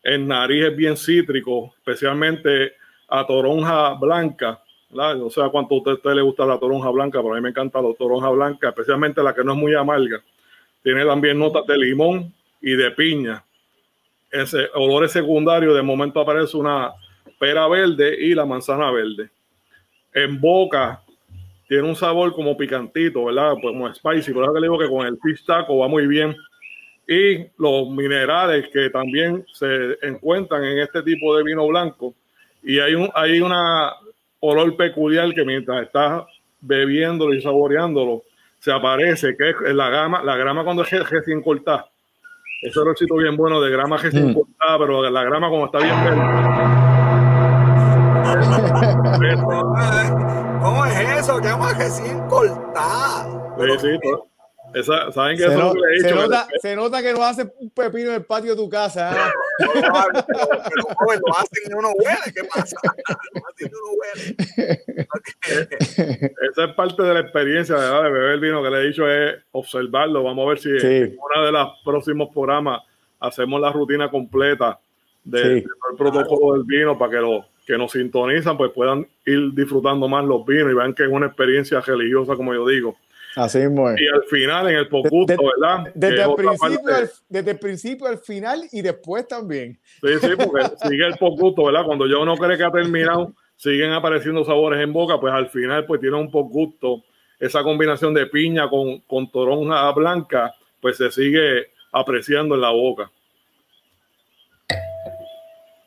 El nariz es bien cítrico, especialmente a toronja blanca. No sé a cuánto a usted, le gusta la toronja blanca, pero a mí me encanta la toronja blanca, especialmente la que no es muy amarga. Tiene también notas de limón y de piña. Ese olor secundario, de momento aparece una pera verde y la manzana verde. En boca tiene un sabor como picantito, ¿verdad? Pues como spicy, por eso que le digo que con el fish taco va muy bien. Y los minerales que también se encuentran en este tipo de vino blanco y hay, un, hay una olor peculiar que mientras estás bebiéndolo y saboreándolo, se aparece, que es la grama, la grama cuando es recién cortada. Ese olorcito bien bueno de grama recién mm. cortada, pero la grama como está bien verde. ¿Cómo es eso? Grama recién cortada. Sí, sí, esa, ¿Saben que se, no, le he dicho, se, nota, se, nota, que no hace un pepino en el patio de tu casa. ¿eh? No, pero, pero, joven, lo hacen y uno huele. ¿Qué pasa? Lo hacen y uno huele. Okay. Esa es parte de la experiencia ¿verdad? de beber vino que le he dicho es observarlo. Vamos a ver si sí. en uno de los próximos programas hacemos la rutina completa del de protocolo claro. del vino para que los que nos sintonizan pues puedan ir disfrutando más los vinos y vean que es una experiencia religiosa, como yo digo. Así mismo es. Y al final, en el pocuto, ¿verdad? Desde el, principio al, desde el principio al final y después también. Sí, sí, porque sigue el pocuto, ¿verdad? Cuando ya uno cree que ha terminado, siguen apareciendo sabores en boca, pues al final, pues tiene un pocuto. Esa combinación de piña con, con toronja blanca, pues se sigue apreciando en la boca.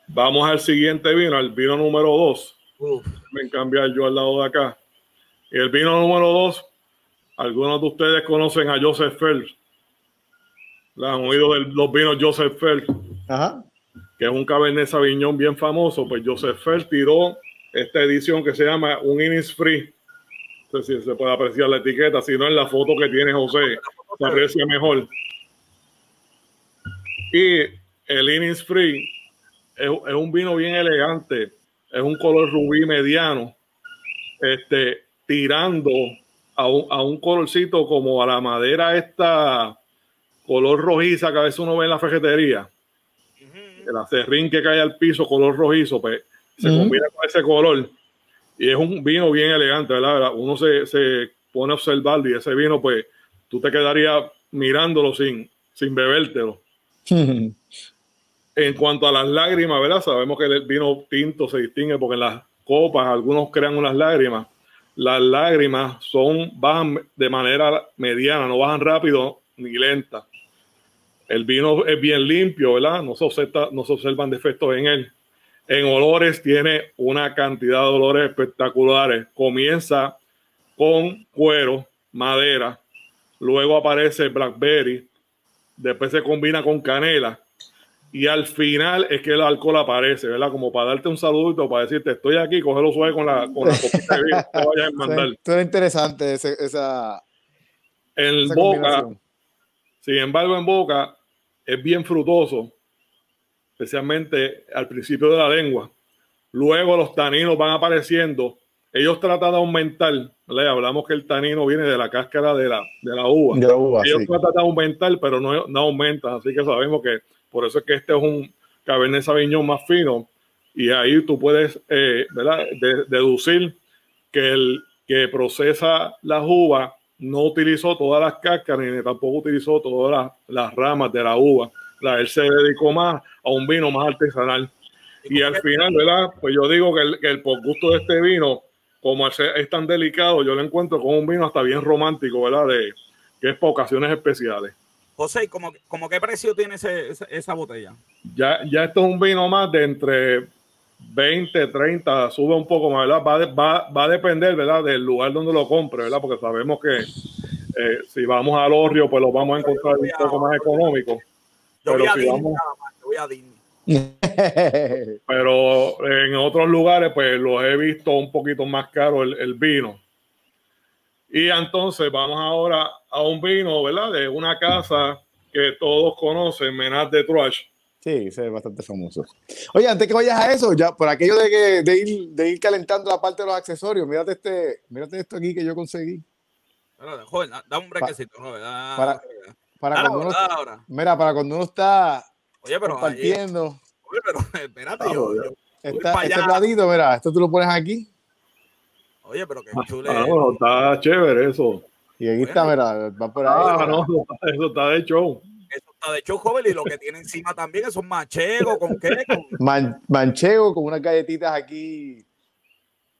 Vamos al siguiente vino, al vino número 2. Me cambiar yo al lado de acá. Y el vino número 2 algunos de ustedes conocen a Joseph Feld. ¿La han oído de los vinos Joseph Feld? Ajá. Que es un Cabernet Sauvignon bien famoso. Pues Joseph Feld tiró esta edición que se llama un Innisfree. No sé si se puede apreciar la etiqueta, si no en la foto que tiene José, se aprecia mejor. Y el Innisfree es, es un vino bien elegante. Es un color rubí mediano este, tirando a un, a un colorcito como a la madera esta color rojiza que a veces uno ve en la ferretería. El acerrín que cae al piso, color rojizo, pues se combina con ese color. Y es un vino bien elegante, ¿verdad? Uno se, se pone a observarlo y ese vino, pues, tú te quedarías mirándolo sin, sin bebértelo. en cuanto a las lágrimas, ¿verdad? Sabemos que el vino tinto se distingue porque en las copas algunos crean unas lágrimas. Las lágrimas son, bajan de manera mediana, no bajan rápido ni lenta. El vino es bien limpio, ¿verdad? No se, no se observan defectos en él. En olores tiene una cantidad de olores espectaculares. Comienza con cuero, madera, luego aparece blackberry, después se combina con canela y al final es que el alcohol aparece, ¿verdad? Como para darte un saludito, para decirte, estoy aquí, cógelo suave con la, con la copita de vino, te vayas a mandar. Esto es interesante esa... En boca, sin embargo, en boca es bien frutoso, especialmente al principio de la lengua. Luego los taninos van apareciendo. Ellos tratan de aumentar, ¿verdad? hablamos que el tanino viene de la cáscara de la, de la uva. De la uva Ellos tratan de aumentar, pero no, no aumentan, así que sabemos que por eso es que este es un Cabernet Sauvignon más fino y ahí tú puedes eh, deducir que el que procesa las uvas no utilizó todas las cáscaras ni tampoco utilizó todas las, ramas de la uva. La, él se dedicó más a un vino más artesanal. Y al final, ¿verdad? Pues yo digo que el, que el por gusto de este vino, como es, tan delicado, yo lo encuentro como un vino hasta bien romántico, ¿verdad? De, que es para ocasiones especiales. José, ¿cómo, cómo qué precio tiene ese, esa, botella? Ya, ya esto es un vino más de entre 20, 30, sube un poco más, ¿verdad? Va, va, va a depender, ¿verdad? Del lugar donde lo compre, ¿verdad? Porque sabemos que eh, si vamos al Orrio, pues lo vamos a encontrar un poco más económico. Pero si vamos... Pero en otros lugares, pues los he visto un poquito más caro el, el vino. Y entonces vamos ahora a un vino, ¿verdad? De una casa que todos conocen, Menaz de Trash. Sí, ese es bastante famoso. Oye, antes que vayas a eso, ya por aquello de, que, de, ir, de ir calentando la parte de los accesorios, mírate, este, mírate esto aquí que yo conseguí. Joder, da un brequecito, ¿no? para, para cuando uno, mira, para cuando uno está oye, pero compartiendo. oye, pero espérate, yo, yo, este platito, mira, esto tú lo pones aquí Oye, pero qué chule. Ah, bueno, está chévere eso. Y ahí está, mira, va por ahí. Ah, no, eso está de show. Eso está de show, joven, y lo que tiene encima también es un manchego, ¿con qué? Con... manchego con unas galletitas aquí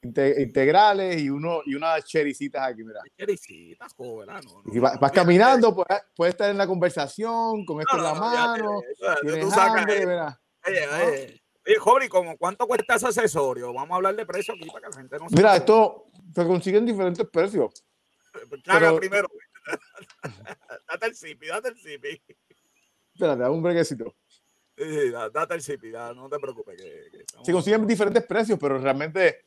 integrales y uno y unas chericitas aquí, mira. Chericitas, joven, no, no, y vas, caminando, puedes, puedes, estar en la conversación con esto en la mano. tienes hambre, mira. Oye, oye. Oye, joven, ¿cómo cuánto cuesta ese accesorio? Vamos a hablar de precio aquí para que la gente no Mira, esto se consigue en diferentes precios. Caga primero. date el zipi, date el zipi. Espérate, dame un brequecito. Sí, date el zipi, no te preocupes. Se consiguen diferentes precios, pero realmente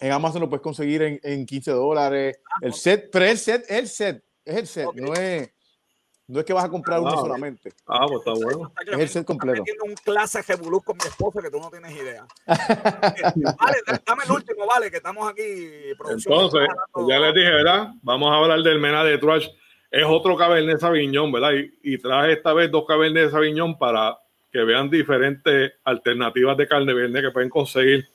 en Amazon lo puedes conseguir en, en 15 dólares. Ah, el set, pero el set, el set, es el set, no es no es que vas a comprar uno ah, solamente. Ah, pues está bueno. Es el set completo. Estoy un clase Revolú con mi esposa que tú no tienes idea. vale, dame el último, vale, que estamos aquí. Entonces, ya les dije, ¿verdad? Vamos a hablar del Mena de Trash. Es otro Cabernet Sauvignon, ¿verdad? Y, traje esta vez dos Cabernet Sauvignon para que vean diferentes alternativas de carne verde que pueden conseguir.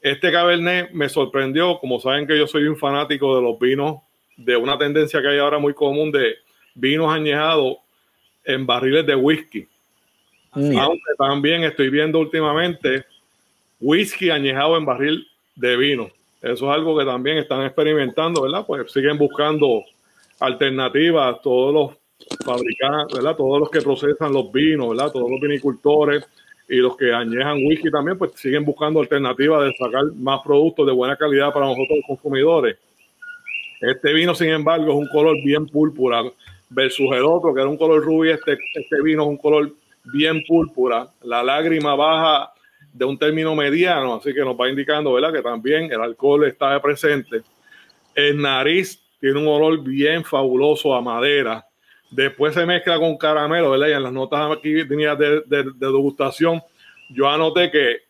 Este Cabernet me sorprendió, como saben que yo soy un fanático de los vinos, de una tendencia que hay ahora muy común de vinos añejados en barriles de whisky. Aunque también estoy viendo últimamente whisky añejado en barril de vino. Eso es algo que también están experimentando, ¿verdad? Pues siguen buscando alternativas, todos los fabricantes, ¿verdad? Todos los que procesan los vinos, ¿verdad? Todos los vinicultores y los que añejan whisky también, pues siguen buscando alternativas de sacar más productos de buena calidad para nosotros los consumidores. Este vino, sin embargo, es un color bien púrpura versus el otro, que era un color rubio, este, este vino es un color bien púrpura. La lágrima baja de un término mediano, así que nos va indicando, ¿verdad? Que también el alcohol está presente. El nariz tiene un olor bien fabuloso a madera. Después se mezcla con caramelo, ¿verdad? Y en las notas aquí de, de, de degustación, yo anoté que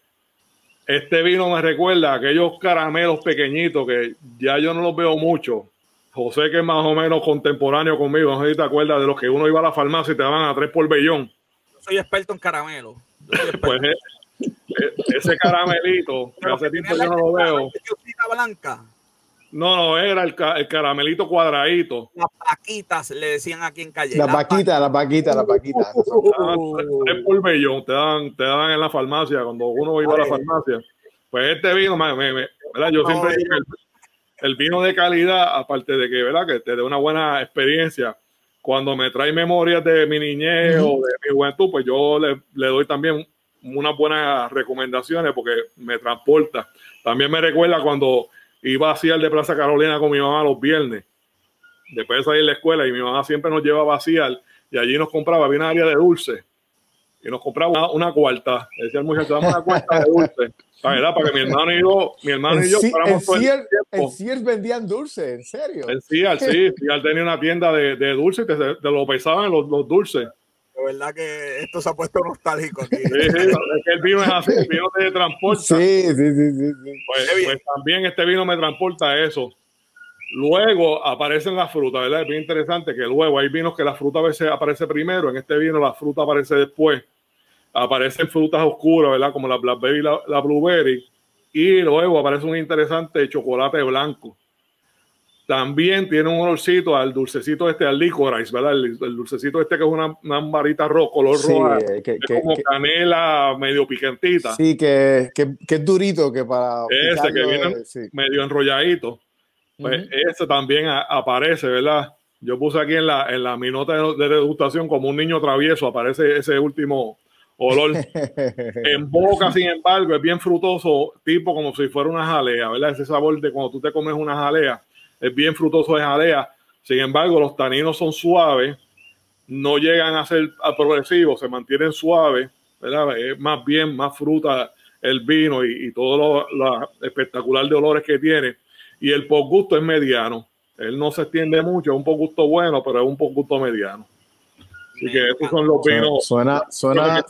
Este vino me recuerda a aquellos caramelos pequeñitos que ya yo no los veo mucho. José, que es más o menos contemporáneo conmigo, no sé si te acuerdas de los que uno iba a la farmacia y te daban a tres por bellón. Yo soy experto en caramelo. pues eh, eh, ese caramelito, que hace tiempo yo no lo veo. blanca. No, no, era el, caramelito cuadradito. Las paquitas, le decían aquí en calle. Las vaquitas, las vaquitas, las vaquitas. Tres por bellón, te dan, te dan en la farmacia, cuando uno iba a la farmacia. Pues este vino, me, me, ¿verdad? yo siempre digo que el, vino de calidad, aparte de que, ¿verdad? que te dé una buena experiencia, cuando me trae memorias de mi niñez o de mi juventud, pues yo le, le doy también unas buenas recomendaciones porque me transporta. También me recuerda cuando iba a el de Plaza Carolina con mi mamá los viernes, después de salir de la escuela, y mi mamá siempre nos llevaba a vaciar, y allí nos compraba, había área de dulce, y nos compraba una, cuarta. Decía el muchacho, dame una cuarta de dulce. Para que mi hermano y yo, mi hermano y yo, en Sears vendían dulce, en serio. En Sears, sí, Sears tenía una tienda de, de dulce y te, lo pesaban los, los dulces. De verdad que esto se ha puesto nostálgico aquí. Sí, sí, es que el vino es así, el vino te transporta. Sí, sí, sí, sí. Pues, pues, también este vino me transporta eso. Luego aparecen las frutas, ¿verdad? Es bien interesante que luego hay vinos que la fruta a veces aparece primero, en este vino la fruta aparece después. Aparecen frutas oscuras, ¿verdad? Como la blackberry y la, la blueberry. Y luego aparece un interesante chocolate blanco. También tiene un olorcito al dulcecito este, al licorice, ¿verdad? El, dulcecito este que es una, una varita rojo, color roja, eh, que, como canela medio picantita. Sí, que, que, es durito, que para... Ese que viene medio enrolladito. Pues ese también aparece, ¿verdad? Yo puse aquí en la, en la mi nota de, degustación como un niño travieso, aparece ese último olor. en boca, sin embargo, es bien frutoso, tipo como si fuera una jalea, ¿verdad? Ese sabor de cuando tú te comes una jalea es bien frutoso de jalea. Sin embargo, los taninos son suaves, no llegan a ser progresivos, se mantienen suaves, ¿verdad? Es más bien más fruta el vino y, todo lo, espectacular de olores que tiene. Y el gusto es mediano. Él no se extiende mucho, es un gusto bueno, pero es un gusto mediano. Así que estos son los vinos. Suena, suena,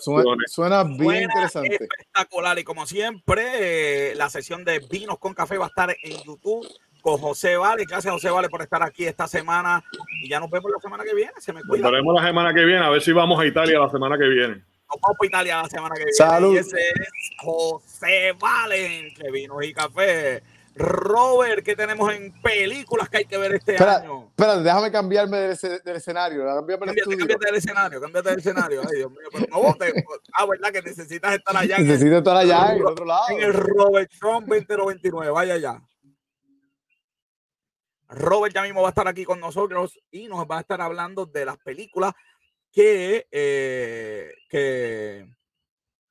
suena, bien interesante. Espectacular. Y como siempre, eh, la sesión de vinos con café va a estar en YouTube con José Vale. Gracias, José Vale, por estar aquí esta semana. Y ya nos vemos la semana que viene. Se me cuida. Nos veremos la semana que viene, a ver si vamos a Italia la semana que viene. Nos vamos a Italia la semana que viene. Salud. Y ese es José Vale, entre vinos y café. Robert, ¿qué tenemos en películas que hay que ver este año? Espera, déjame cambiarme del, del escenario. Cámbiate, cámbiate del escenario, cámbiate del escenario. Ay, Dios mío, pero no vote. Ah, ¿verdad? Que necesitas estar allá. Necesito estar allá en el otro lado. En el Robert Trump 2029. Vaya allá. Robert ya mismo va a estar aquí con nosotros y nos va a estar hablando de las películas que, eh, que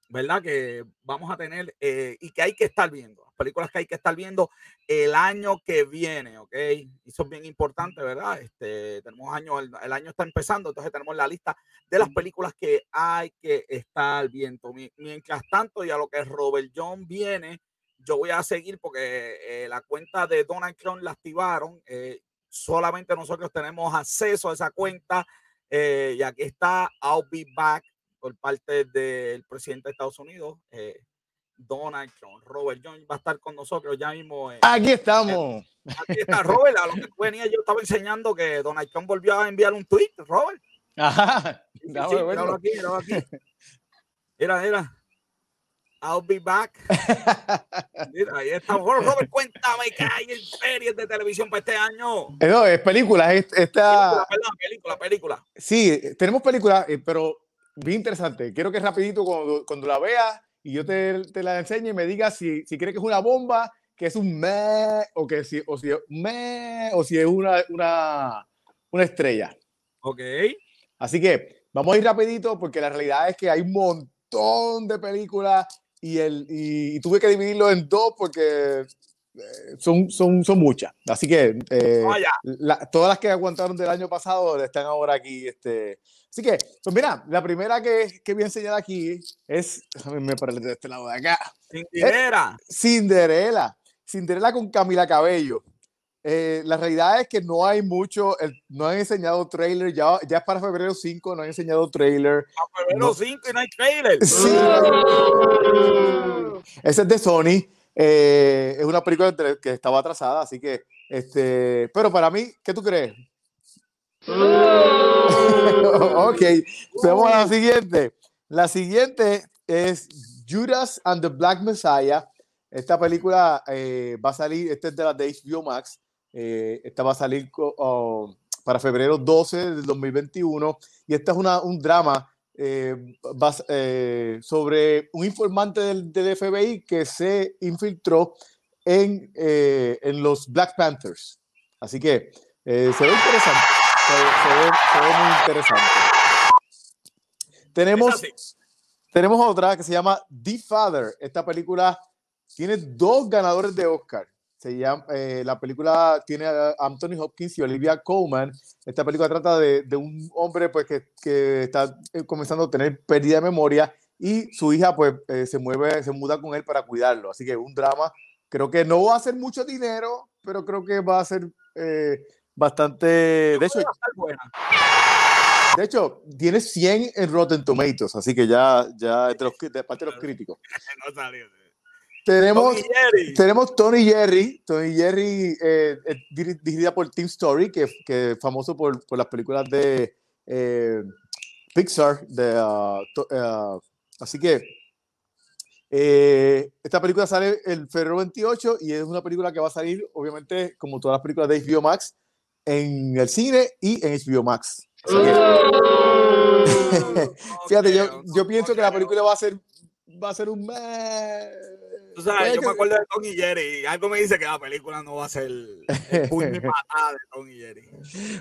¿verdad? Que vamos a tener eh, y que hay que estar viendo. Las películas que hay que estar viendo el año que viene, ¿ok? Y eso es bien importante, ¿verdad? Este, tenemos año, el, año está empezando, entonces tenemos la lista de las películas que hay que estar viendo. Mientras tanto, ya lo que Robert John viene, yo voy a seguir porque eh, la cuenta de Donald Trump la activaron. Eh, solamente nosotros tenemos acceso a esa cuenta. Eh, y aquí está I'll Be Back por parte del presidente de Estados Unidos, Donald Trump. Robert John va a estar con nosotros ya mismo. aquí estamos. aquí está Robert. A lo que venía, yo estaba enseñando que Donald Trump volvió a enviar un tweet, Robert. Ajá. Sí, aquí, aquí. Mira, mira. I'll be back. Mira, ahí estamos. Robert, cuéntame qué hay en series de televisión para este año. Eh, no, es película. esta... película, película, película. Sí, tenemos película, eh, pero bien interesante. Quiero que rapidito cuando, cuando la veas y yo te, te, la enseñe y me digas si, si crees que es una bomba, que es un me, o que si, o si, me, o si es una, una, una estrella. Ok. Así que vamos a ir rapidito porque la realidad es que hay un montón de películas y, el, y, tuve que dividirlo en dos porque son, son, son muchas. Así que eh, todas las que aguantaron del año pasado están ahora aquí. Este. Así que, pues mira, la primera que, que voy a enseñar aquí es, me parece de este lado de acá. Cinderela. Cinderela. Cinderela con Camila Cabello. eh, la realidad es que no hay mucho, no han enseñado trailer, ya, ya es para febrero 5, no han enseñado trailer. Para febrero 5 y no hay trailer. Sí. Ese es de Sony. Eh, es una película que estaba atrasada, así que, este, pero para mí, ¿qué tú crees? ok, vamos a la siguiente. La siguiente es Judas and the Black Messiah. Esta película eh, va a salir, este es de la de HBO Max. Eh, esta va a salir oh, para febrero 12 del 2021 y esta es una, un drama eh, eh, sobre un informante del, del, FBI que se infiltró en, en, los Black Panthers. Así que se ve interesante, se, ve, se, ve, muy interesante. Tenemos, tenemos otra que se llama The Father. Esta película tiene dos ganadores de Oscar. Se llama, eh, la película tiene a Anthony Hopkins y Olivia Colman. Esta película trata de, de un hombre pues, que, que, está eh, comenzando a tener pérdida de memoria y su hija pues eh, se mueve, se muda con él para cuidarlo. Así que un drama. Creo que no va a ser mucho dinero, pero creo que va a ser bastante... De hecho, de hecho, tiene 100 en Rotten Tomatoes, así que ya, ya de, los, de parte de los críticos. no salió. Tenemos Tony Jerry. tenemos Tony Jerry, Tony Jerry eh, dirigida por Tim Story, que, que es famoso por, por, las películas de eh, Pixar. De, uh, uh, así que eh, esta película sale el febrero 28 y es una película que va a salir, obviamente, como todas las películas de HBO Max, en el cine y en HBO Max. Oh. Fíjate, yo, yo pienso que la película va a ser va a ser un Tú sabes, yo me acuerdo de Tom y Jerry y algo me dice que la película no va a ser el puño y patada de Tom y Jerry.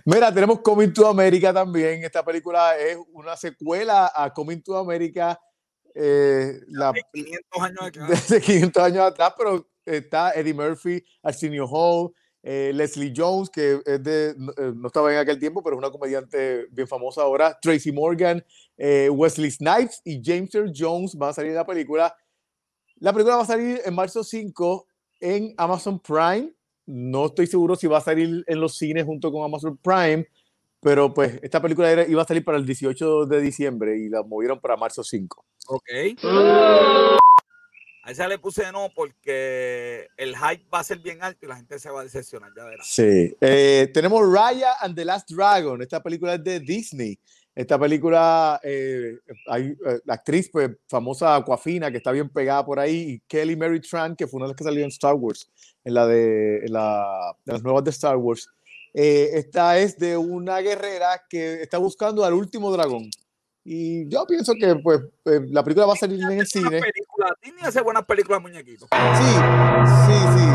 Mira, tenemos Coming to America también. Esta película es una secuela a Coming to America. Eh, la, de 500 años atrás. Desde 500 años atrás, pero está Eddie Murphy, Arsenio Hall, eh, Leslie Jones, que es de, eh, no estaba en aquel tiempo, pero es una comediante bien famosa ahora, Tracy Morgan, eh, Wesley Snipes y James Earl Jones van a salir en la película. La película va a salir en marzo 5 en Amazon Prime. No estoy seguro si va a salir en los cines junto con Amazon Prime, pero pues esta película iba a salir para el 18 de diciembre y la movieron para marzo 5. Ok. A esa le puse no porque el hype va a ser bien alto y la gente se va a decepcionar, ya verás. Sí. Eh, tenemos Raya and the Last Dragon. Esta película es de Disney. Esta película, eh, hay eh, la actriz pues, famosa Aquafina, que está bien pegada por ahí, y Kelly Mary Tran, que fue una de las que salió en Star Wars, en la de, la, de las nuevas de Star Wars. esta es de una guerrera que está buscando al último dragón. Y yo pienso que pues, eh, la película va a salir en el cine. Película. Tiene hace buenas películas, muñequitos. Sí, sí, sí.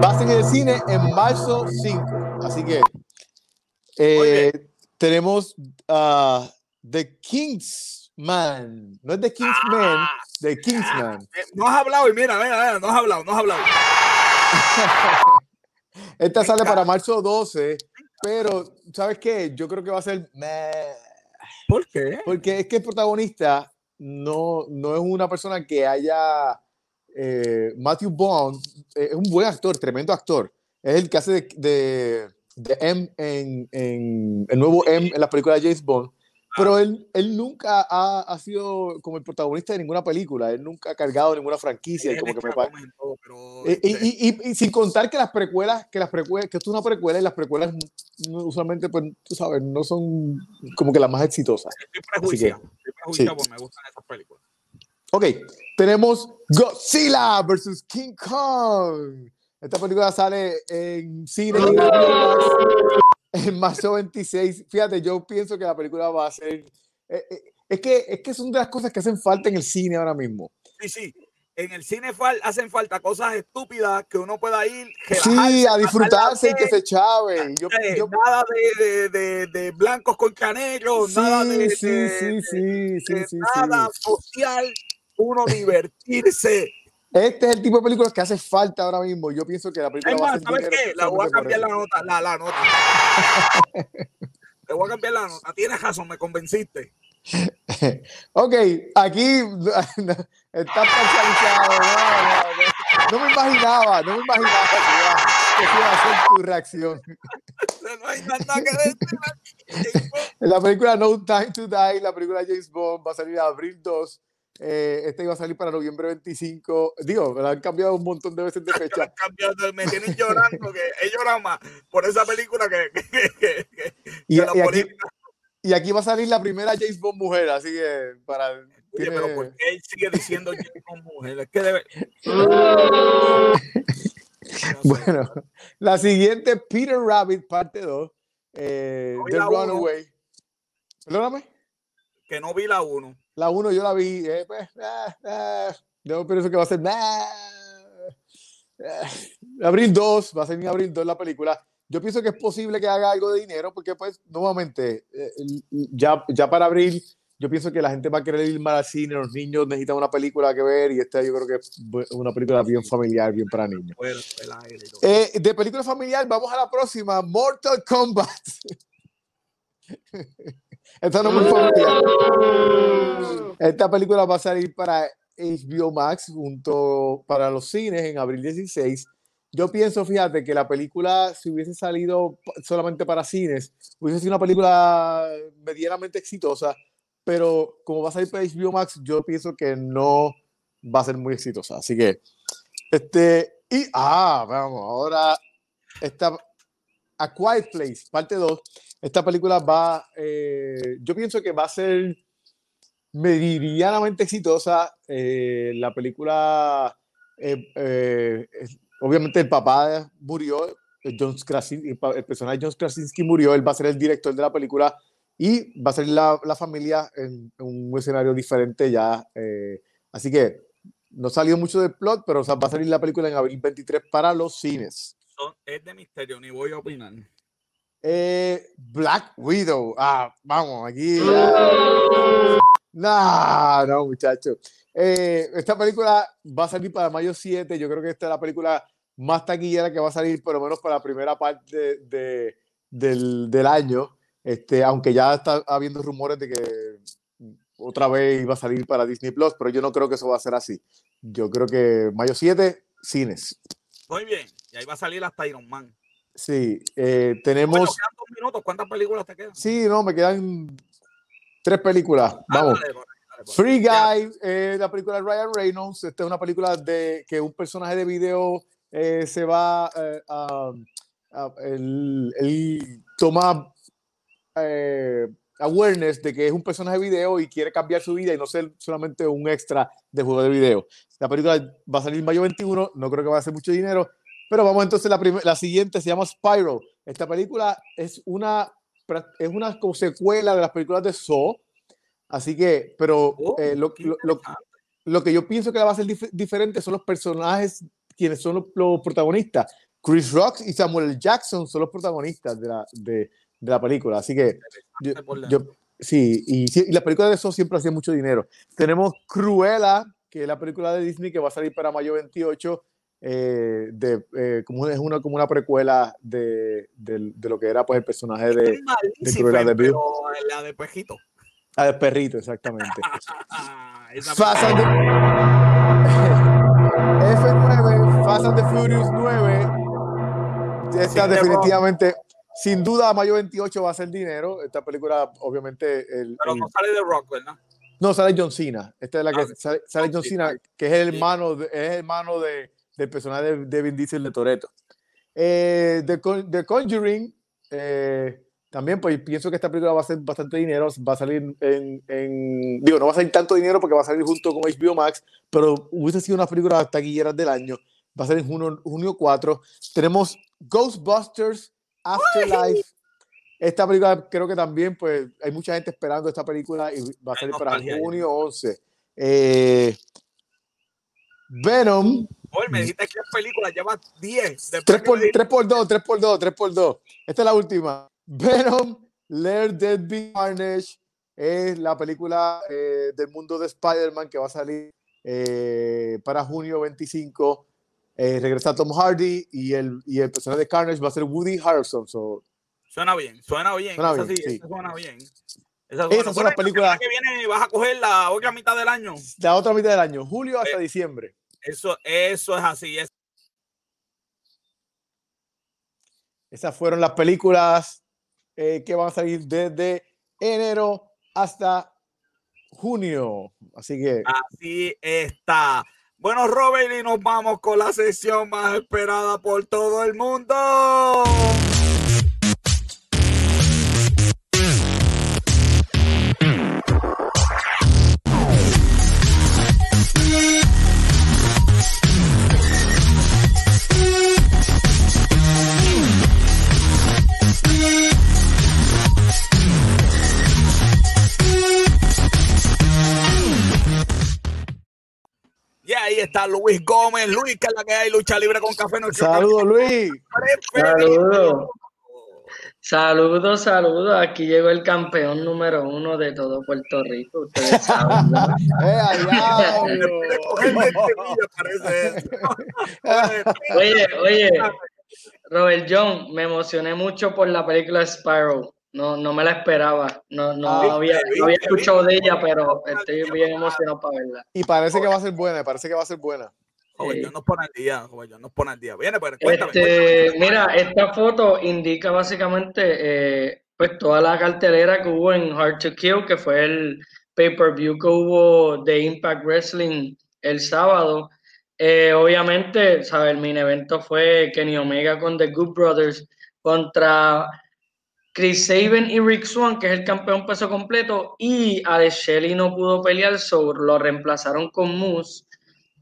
Va a ser en el cine en marzo 5. Así que eh, tenemos uh, The Kingsman. No es The Kingsman, ah, The Kingsman. Eh, no has hablado y mira, mira, mira, no has hablado, no has hablado. Esta sale para marzo 12 pero, ¿sabes qué? Yo creo que va a ser. ¿Por qué? Porque es que el protagonista no, no es una persona que haya. Eh, Matthew Bond eh, es un buen actor, tremendo actor. Es el que hace de, de, de M en, en, el nuevo M en la película de James Bond. Pero él, él nunca ha, ha, sido como el protagonista de ninguna película, él nunca ha cargado ninguna franquicia. Y, como que me pero, y, y, este y, sin contar que las precuelas, que las precuelas, que esto es una precuela y las precuelas usualmente, pues, tú sabes, no son como que las más exitosas. Estoy prejuiciado, estoy prejuiciado sí. me gustan esas películas. Ok, tenemos Godzilla vs. King Kong. Esta película sale en cine en marzo 26. Fíjate, yo pienso que la película va a ser. Eh, eh, es, que, es que son de las cosas que hacen falta en el cine ahora mismo. Sí, sí. En el cine hacen falta cosas estúpidas que uno pueda ir. Sí, a disfrutarse y que se chave. Yo, nada de, de, de, blancos con canellos, nada de, sí, sí, sí, sí, nada social, uno divertirse. Este es el tipo de películas que hace falta ahora mismo. Yo pienso que la película va a ser ¿sabes qué? La voy a cambiar la nota, la, la nota. Le voy a cambiar la nota. Tienes razón, me convenciste. ok, aquí está parcializado. no me imaginaba, no me imaginaba que iba a ser tu reacción. No hay nada que decir. La película No Time to Die, la película James Bond, va a salir en abril 2. Eh, este iba a salir para noviembre 25. Digo, me la han cambiado un montón de veces de fecha. cambiado, me tienen llorando, que he llorado más por esa película que. que, que, que y, y, aquí, y, aquí, va a salir la primera James Bond mujer, así que para. Oye, tiene... pero ¿por qué él sigue diciendo James Bond mujer? Es que debe. bueno, la siguiente, Peter Rabbit, parte 2, eh, The Runaway. Perdóname. Que no vi la 1. La 1 yo la vi, eh, pues, ah, ah, yo pienso que va a ser. Ah, abril 2, va a ser en abril 2 la película. Yo pienso que es posible que haga algo de dinero, porque, pues, nuevamente, eh, ya, ya para abril yo pienso que la gente va a querer ir más al cine, los niños necesitan una película que ver y esta yo creo que es una película bien familiar, bien para niños. Eh, de película familiar, vamos a la próxima, Mortal Kombat. Esta no es muy familiar. Esta película va a salir para HBO Max junto para los cines en abril 16. Yo pienso, fíjate, que la película, si hubiese salido solamente para cines, hubiese sido una película medianamente exitosa pero como va a salir para HBO Max, yo pienso que no va a ser muy exitosa. Así que, este, y, ah, vamos, ahora, esta, A Quiet Place, parte 2, esta película va, eh, yo pienso que va a ser medianamente exitosa. Eh, la película, eh, eh obviamente el papá murió, John Krasinski, el personaje John Krasinski murió, él va a ser el director de la película y va a salir la, la familia en, un escenario diferente ya. Eh, así que no salió mucho del plot, pero o sea, va a salir la película en abril 23 para los cines. Es de misterio, ni voy a opinar. Eh, Black Widow. Ah, vamos, aquí. No, no, muchachos. Eh, esta película va a salir para mayo 7. Yo creo que esta es la película más taquillera que va a salir, por lo menos para la primera parte de, de, del, del año. Este, aunque ya está habiendo rumores de que otra vez iba a salir para Disney Plus, pero yo no creo que eso va a ser así. Yo creo que mayo 7, cines. Muy bien, y ahí va a salir hasta Iron Man. Sí, eh, tenemos. Bueno, quedan dos minutos. ¿Cuántas películas te quedan? Sí, no, me quedan tres películas. Ah, Vamos. Dale, dale, dale, Free Guy, eh, la película de Ryan Reynolds. Esta es una película de que un personaje de video eh, se va eh, a. Él, él toma awareness de que es un personaje de video y quiere cambiar su vida y no ser solamente un extra de juego de video. La película va a salir en mayo 21, no creo que va a ser mucho dinero, pero vamos entonces, la, la siguiente se llama Spiral. Esta película es una, es una secuela de las películas de Saw, así que, pero oh, eh, lo, lo, lo, que yo pienso que va a ser dif diferente son los personajes, quienes son los, los, protagonistas. Chris Rock y Samuel Jackson son los protagonistas de la, de, de la película. Así que yo, sí, y, y la película de eso siempre hacía mucho dinero. Tenemos Cruella, que es la película de Disney que va a salir para mayo 28. Eh, de, eh, como es una como una precuela de, de, de, lo que era pues el personaje de, de Cruella de Bill. La de Perrito. La de Perrito, exactamente. Fast and F9, Fast and the Furious 9. Esta definitivamente sin duda, mayo 28 va a ser dinero. Esta película, obviamente. El, Pero no sale de Rock, ¿verdad? No, sale John Cena. Esta es la que ah, sale, sale, John Cena, que es el hermano, de, es hermano de, del personaje de, de Vin Diesel de Toreto. Eh, The, The, Conjuring, eh, también, pues pienso que esta película va a ser bastante dinero. Va a salir en, en, Digo, no va a salir tanto dinero porque va a salir junto con HBO Max, pero hubiese sido una película taquilleras del año. Va a ser en junio, junio 4. Tenemos Ghostbusters Afterlife. Esta película creo que también, pues, hay mucha gente esperando esta película y va a salir para junio 11. Eh, Venom. Oye, me dijiste que película lleva 10. 3 por, 3 por 2, 3 por 2, 3 por 2. Esta es la última. Venom, Let Dead Be Carnage es la película eh, del mundo de Spider-Man que va a salir eh, para junio 25 eh, regresa Tom Hardy y el, y el personaje de Carnage va a ser Woody Harrelson. So. Suena bien, suena bien. Suena bien, sí, sí. suena bien. Esa Esas son las películas. que viene vas a coger la otra mitad del año. La otra mitad del año, julio hasta eh, diciembre. Eso, eso es así. Esas fueron las películas eh, que van a salir desde enero hasta junio. Así que. Así está. Bueno, Robert, y nos vamos con la sesión más esperada por todo el mundo. Ahí está Luis Gómez. Luis, que es la que hay lucha libre con café. Saludos, Luis. Saludos. Saludos, saludos. Aquí llegó el campeón número uno de todo Puerto Rico. Ustedes saben. oye, oye, Robert John, me emocioné mucho por la película Sparrow. No, no me la esperaba. No, no, ah, había, había, escuchado de ella, pero estoy bien emocionado para verla. Y parece que va a ser buena, parece que va a ser buena. Joven, yo nos pone al día, joven, yo nos pone al día. Viene, pero pues, cuéntame, este, Mira, esta foto indica básicamente eh, pues toda la cartelera que hubo en Hard to Kill, que fue el pay-per-view que hubo de Impact Wrestling el sábado. Eh, obviamente, ¿sabes? El main evento fue Kenny Omega con The Good Brothers contra Chris Sabin y Rick Swan, que es el campeón peso completo, y Alex Shelley no pudo pelear, so lo reemplazaron con Moose.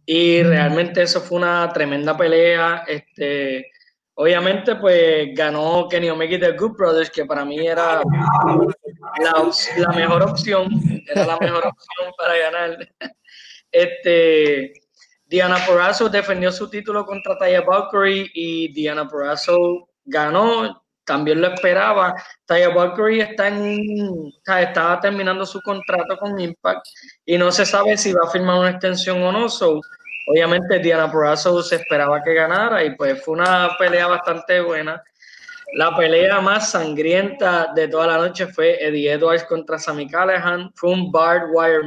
Y realmente eso fue una tremenda pelea. Este, obviamente, pues ganó Kenny Omega y The Good Brothers, que para mí era la, la mejor opción. Era la mejor opción para ganar. Este, Diana Porrazzo defendió su título contra Taya Valkyrie y Diana Porrazzo ganó también lo esperaba. Taya Valkyrie está en, estaba terminando su contrato con Impact y no se sabe si va a firmar una extensión o no. obviamente Diana Purrazzo se esperaba que ganara y pues fue una pelea bastante buena. La pelea más sangrienta de toda la noche fue Eddie Edwards contra Sami Callihan. Fue un Barbed Wire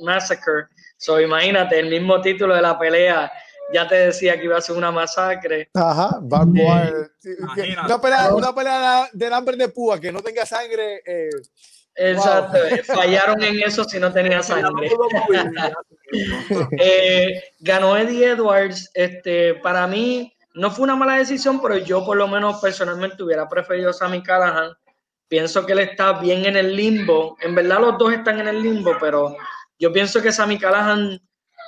Massacre. So, imagínate, el mismo título de la pelea ya te decía que iba a ser una masacre. Ajá, eh, una, pelea, una pelea del hambre de púa, que no tenga sangre. Eh, Exacto, fallaron en eso si no tenía sangre. eh, ganó Eddie Edwards. Este, para mí no fue una mala decisión, pero yo por lo menos personalmente hubiera preferido a Sammy Callahan. Pienso que él está bien en el limbo. En verdad los dos están en el limbo, pero yo pienso que Sammy Callahan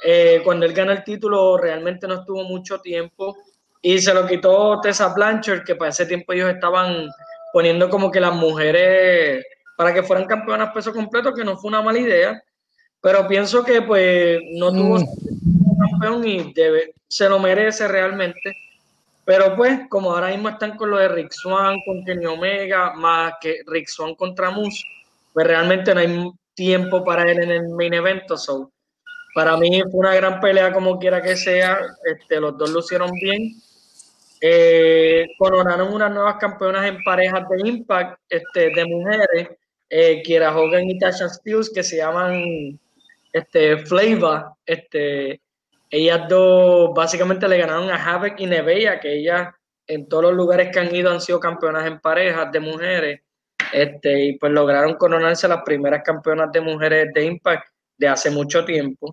eh, cuando él gana el título realmente no estuvo mucho tiempo y se lo quitó Tessa Blanchard, que para ese tiempo ellos estaban poniendo como que las mujeres para que fueran campeonas peso completo, que no fue una mala idea, pero pienso que pues no tuvo mm. campeón y debe, se lo merece realmente. Pero pues, como ahora mismo están con lo de Rick Swan, con Kenny Omega, más que Rick Swan contra Moose, pues realmente no hay tiempo para él en el main evento. So, para mí fue una gran pelea como quiera que sea. Este, los dos lo hicieron bien. Eh, coronaron unas nuevas campeonas en parejas de Impact este, de mujeres, eh, Kiera Hogan y Tasha Steels, que se llaman este, Flavor. Este, ellas dos básicamente le ganaron a Havoc y Neveya, que ellas en todos los lugares que han ido han sido campeonas en parejas de mujeres. Este, y pues lograron coronarse las primeras campeonas de mujeres de Impact de hace mucho tiempo.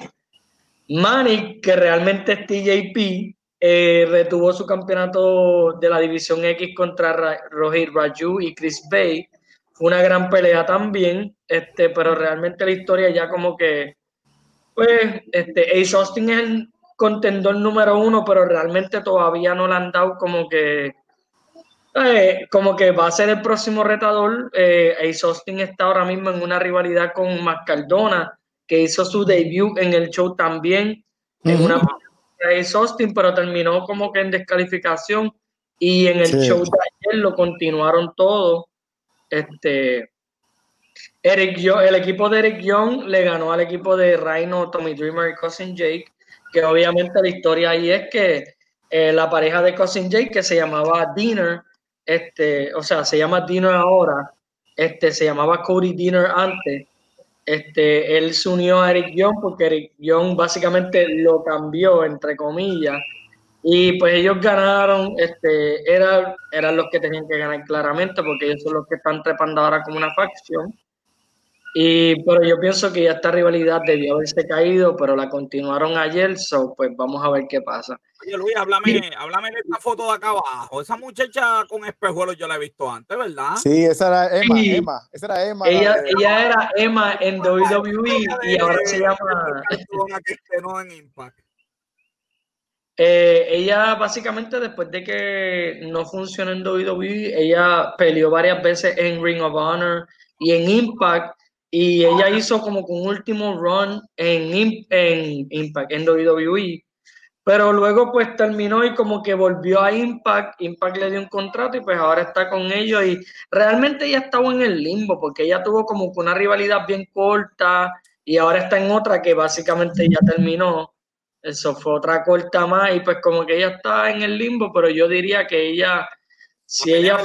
Manny, que realmente es TJP, eh, retuvo su campeonato de la División X contra Rohit Raju y Chris Bay. Fue una gran pelea también, este, pero realmente la historia ya como que, pues, este, Ace Austin es el contendor número uno, pero realmente todavía no le han dado como que, eh, como que va a ser el próximo retador. Eh, Ace Austin está ahora mismo en una rivalidad con Mascardona que hizo su debut en el show también, en una de Austin, pero terminó como que en descalificación. Y en el show de ayer lo continuaron todo. Este, Eric el equipo de Eric Young le ganó al equipo de Rhino, Tommy Dreamer y Cousin Jake, que obviamente la historia ahí es que eh, la pareja de Cousin Jake, que se llamaba Dinner, este, o sea, se llama Dinner ahora, este, se llamaba Cody Dinner antes, este, él se unió a Eric Young porque Eric Young básicamente lo cambió, entre comillas, y pues ellos ganaron, este, eran, eran los que tenían que ganar claramente porque ellos son los que están trepando ahora como una facción. Y, pero yo pienso que ya esta rivalidad debió haberse caído, pero la continuaron ayer, so pues vamos a ver qué pasa. Oye Luis, háblame, háblame de esta foto de acá abajo. Esa muchacha con espejuelos yo la he visto antes, ¿verdad? Sí, esa era Emma, Emma. Esa era Emma. Ella, ella era Emma en WWE y ahora se llama... en Impact. Eh, ella básicamente después de que no funcionó en WWE, ella peleó varias veces en Ring of Honor y en Impact y ella hizo como un último run en, en Impact, en WWE. Pero luego pues terminó y como que volvió a Impact, Impact le dio un contrato y pues ahora está con ellos y realmente ella estaba en el limbo porque ella tuvo como una rivalidad bien corta y ahora está en otra que básicamente ya terminó. Eso fue otra corta más y pues como que ella está en el limbo, pero yo diría que ella, si ella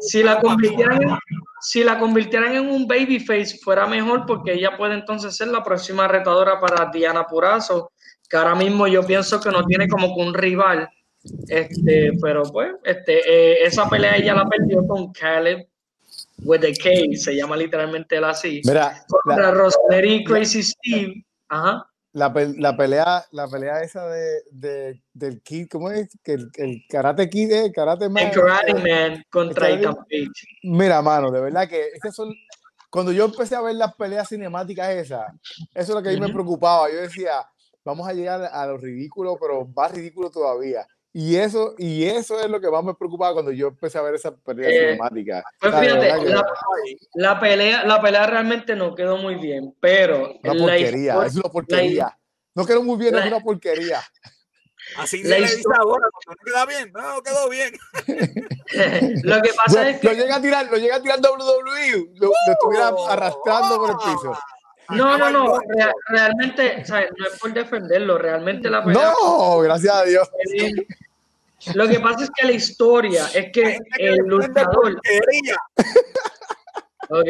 si la convirtieran en, si la convirtieran en un babyface fuera mejor porque ella puede entonces ser la próxima retadora para Diana Purazo, que ahora mismo yo pienso que no tiene como que un rival. Este, pero pues, este, eh, esa pelea ella la perdió con Caleb with the K, se llama literalmente él así. Mira, contra Rosemary Crazy Steve. Ajá la, la, pelea, la pelea esa de, de, del Kid, ¿cómo es? Que el, el Karate Kid, el Karate Man. El Karate Man contra Ethan Page. Mira, mano, de verdad que son, cuando yo empecé a ver las peleas cinemáticas esas, eso es lo que a mí me preocupaba. Yo decía, vamos a llegar a lo ridículo, pero más ridículo todavía. Y eso, y eso es lo que más me preocupaba cuando yo empecé a ver esa pelea eh, cinemática. Pues fíjate, la, pelea, la pelea realmente no quedó muy bien, pero. Una porquería, es una porquería. no quedó muy bien, es una porquería. Así la le dice ahora, no queda bien, no, quedó bien. lo que pasa es que. Lo llega a tirar, lo llega a tirar WWE, lo, lo estuviera arrastrando por el piso. No, no, no, realmente, no es por defenderlo, realmente la pelea. No, gracias a Dios. Lo que pasa es que la historia es que el luchador. Ok.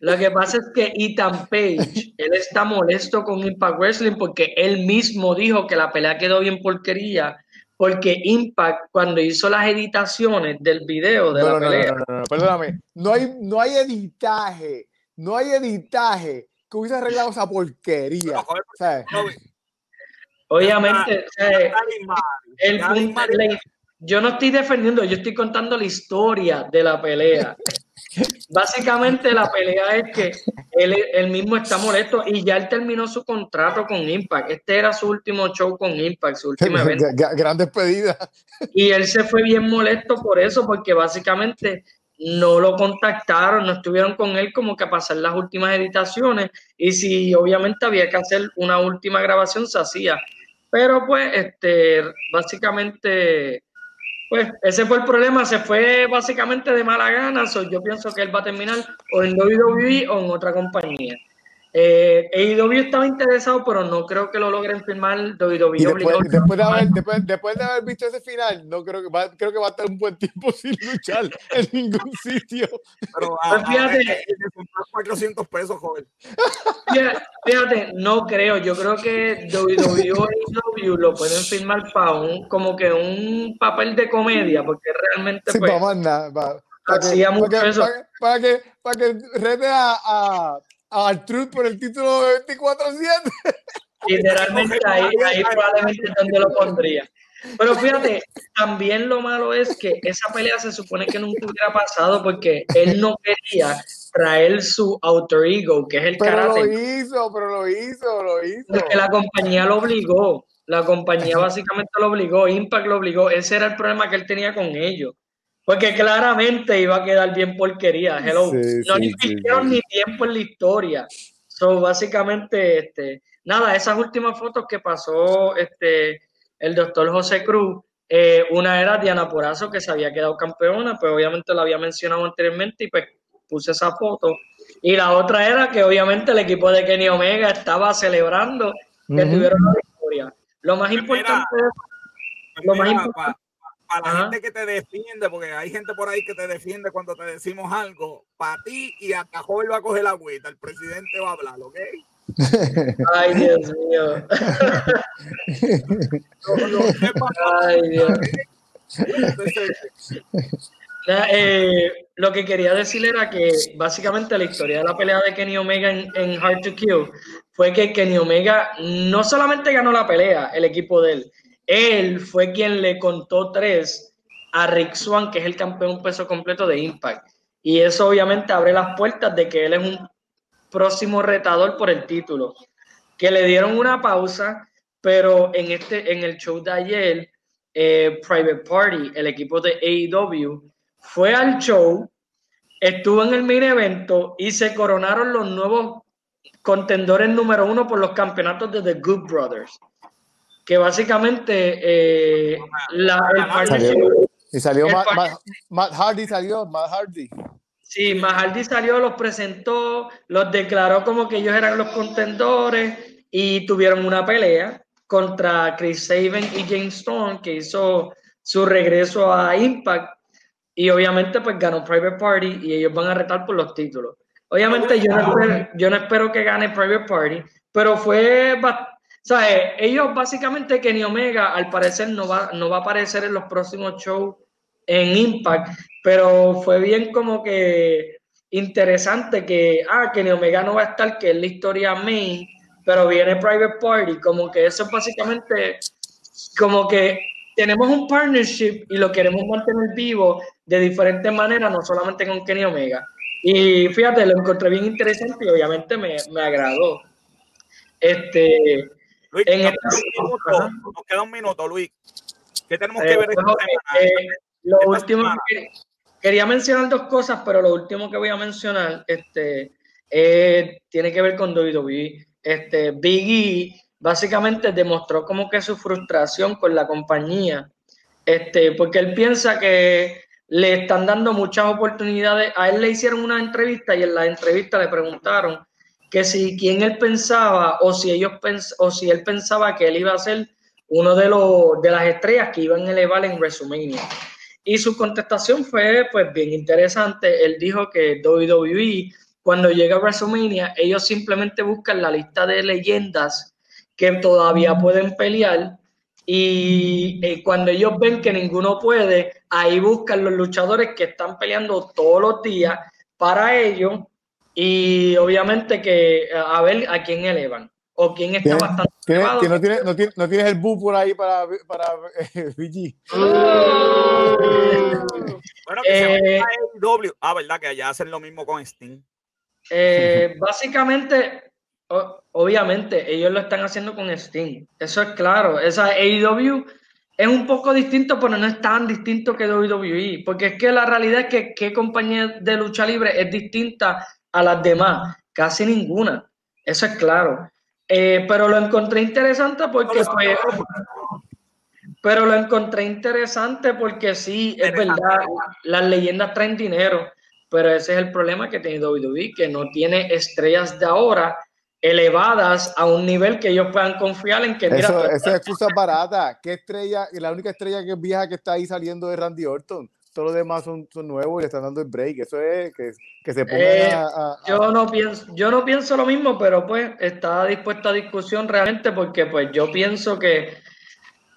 Lo que pasa es que Ethan Page, él está molesto con Impact Wrestling porque él mismo dijo que la pelea quedó bien porquería. Porque Impact, cuando hizo las editaciones del video de la pelea. No, no, no, perdóname. No hay, no hay editaje no hay editaje que hubiese arreglado esa porquería. Obviamente, yo no estoy defendiendo, yo estoy contando la historia de la pelea. Básicamente la pelea es que él, mismo está molesto y ya él terminó su contrato con Impact. Este era su último show con Impact, su último evento. Gran despedida. Y él se fue bien molesto por eso, porque básicamente no lo contactaron, no estuvieron con él como que a pasar las últimas editaciones y si obviamente había que hacer una última grabación se hacía. Pero pues, este, básicamente, pues ese fue el problema, se fue básicamente de mala gana, yo pienso que él va a terminar o en WWE o en otra compañía. Eh, AEW estaba interesado, pero no creo que lo logren firmar WWE. después, después, de haber, después, después, de haber, visto ese final, no creo que va, creo que va a estar un buen tiempo sin luchar en ningún sitio. Pero a, pues fíjate, 400 pesos, joven. Fíjate, no creo. Yo creo que WWE o AEW lo pueden firmar para un, como que un papel de comedia, porque realmente. Sí, pues. Para, para, que, para, que, para, que, rete a al Truth por el título de 24-7. Literalmente ahí, ahí probablemente es donde lo pondría. Pero fíjate, también lo malo es que esa pelea se supone que nunca hubiera pasado porque él no quería traer su alter ego, que es el pero Pero lo hizo, pero lo hizo, lo hizo. Porque la compañía lo obligó. La compañía básicamente lo obligó, Impact lo obligó. Ese era el problema que él tenía con ellos. Porque claramente iba a quedar bien porquería. Hello. no ni ni tiempo en la historia. So, básicamente, este, nada, esas últimas fotos que pasó este, el doctor José Cruz, eh, una era Diana Porazo, que se había quedado campeona, pues obviamente la había mencionado anteriormente y pues puse esa foto. Y la otra era que obviamente el equipo de Kenny Omega estaba celebrando que tuvieron la victoria. Lo más importante, lo más importante para la gente que te defiende, porque hay gente por ahí que te defiende cuando te decimos algo, para ti y hasta joven va a coger la agüita, el presidente va a hablar, ¿ok? Ay, Dios mío. Ay, Dios. Eh, lo que quería decir era que básicamente la historia de la pelea de Kenny Omega en, en, Hard to Kill fue que Kenny Omega no solamente ganó la pelea, el equipo de él, él fue quien le contó tres a Rick Swan, que es el campeón peso completo de Impact. Y eso obviamente abre las puertas de que él es un próximo retador por el título. Que le dieron una pausa, pero en, este, en el show de ayer, eh, Private Party, el equipo de AEW, fue al show, estuvo en el mini evento y se coronaron los nuevos contendores número uno por los campeonatos de The Good Brothers. Que básicamente eh, la, el y salió Matt, Hardy, salió Matt Hardy. Sí, Matt Hardy salió, los presentó, los declaró como que ellos eran los contendores y tuvieron una pelea contra Chris Saban y James Storm, que hizo su regreso a Impact y obviamente pues ganó Private Party y ellos van a retar por los títulos. Obviamente yo no espero, yo no espero que gane Private Party, pero fue, ¿sabes? Ellos básicamente Kenny Omega al parecer no va, no va a aparecer en los próximos shows en Impact, pero fue bien como que interesante que, ah, Kenny Omega no va a estar, que es la historia main, pero viene Private Party, como que eso es básicamente como que tenemos un partnership y lo queremos mantener vivo de diferentes maneras, no solamente con Kenny Omega. Y fíjate, lo encontré bien interesante y obviamente me, me agradó. Este, en nos, queda un minuto, Luis. ¿Qué tenemos que eh, ver esta eh, lo último quería mencionar dos cosas, pero lo último que voy a mencionar este, eh, tiene que ver con WWE. Este, Biggie básicamente demostró como que su frustración con la compañía, este, porque él piensa que le están dando muchas oportunidades. A él le hicieron una entrevista y en la entrevista le preguntaron que si quién él pensaba o si ellos o si él pensaba que él iba a ser uno de los de las estrellas que iban a elevar en WrestleMania. Y su contestación fue pues bien interesante. Él dijo que WWE cuando llega a WrestleMania ellos simplemente buscan la lista de leyendas que todavía pueden pelear y eh, cuando ellos ven que ninguno puede, ahí buscan los luchadores que están peleando todos los días para ellos y obviamente que eh, a ver a quién elevan o quién está bastante elevado. no, tienes, no, tienes, no, tienes, el bu por ahí para, para eh, bueno, que eh, se Ah, verdad, que allá hacen lo mismo con Steam. básicamente, obviamente, ellos lo están haciendo con Steam. Eso es claro. Esa AEW es un poco distinto, pero no es tan distinto que WWE. Porque es que la realidad es que qué compañía de lucha libre es distinta a las demás. Casi ninguna. Eso es claro. Eh, pero lo encontré interesante porque pues, pero lo encontré interesante porque sí, es verdad, las leyendas traen dinero, pero ese es el problema que tiene WWE, que no tiene estrellas de ahora elevadas a un nivel que ellos puedan confiar en que mira, eso, esa excusa barata ¿qué estrella la única estrella que es vieja que está ahí saliendo de Randy Orton todos los demás son, son nuevos y le están dando el break eso es que, que se pongan eh, yo no pienso yo no pienso lo mismo pero pues está dispuesta a discusión realmente porque pues yo pienso que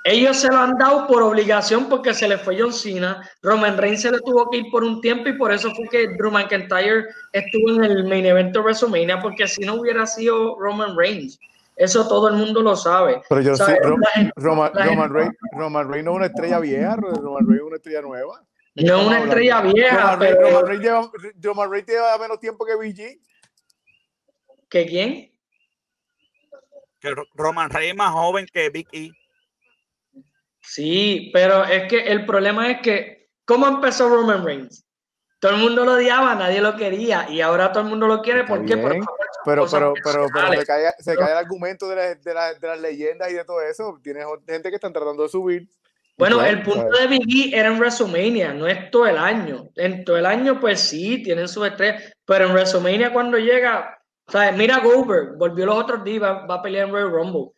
ellos se lo han dado por obligación porque se le fue John Cena. Roman Reigns se le tuvo que ir por un tiempo y por eso fue que Drew McIntyre estuvo en el main event de WrestleMania, porque si no hubiera sido Roman Reigns. Eso todo el mundo lo sabe. Pero yo sé, Roman, Reigns, Roman Reigns no es una estrella vieja, Roman Reigns es una estrella nueva. No es una estrella vieja, Roman, pero... Roman, Reigns lleva, Roman Reigns lleva menos tiempo que BG. ¿Que quién? Que Roman Reigns es más joven que Big E. Sí, pero es que el problema es que, ¿cómo empezó Roman Reigns? Todo el mundo lo odiaba, nadie lo quería y ahora todo el mundo lo quiere. ¿Por qué? pero, pero, pero, pero, se cae, se cae el argumento de, la, de, la, de, las leyendas y de todo eso. Tienes gente que están tratando de subir. Bueno, el punto de Biggie era en WrestleMania, no es todo el año. En todo el año, pues sí, tienen su estrés, pero en WrestleMania cuando llega, ¿sabes? Mira Goldberg, volvió los otros días, va, va a pelear en Royal Rumble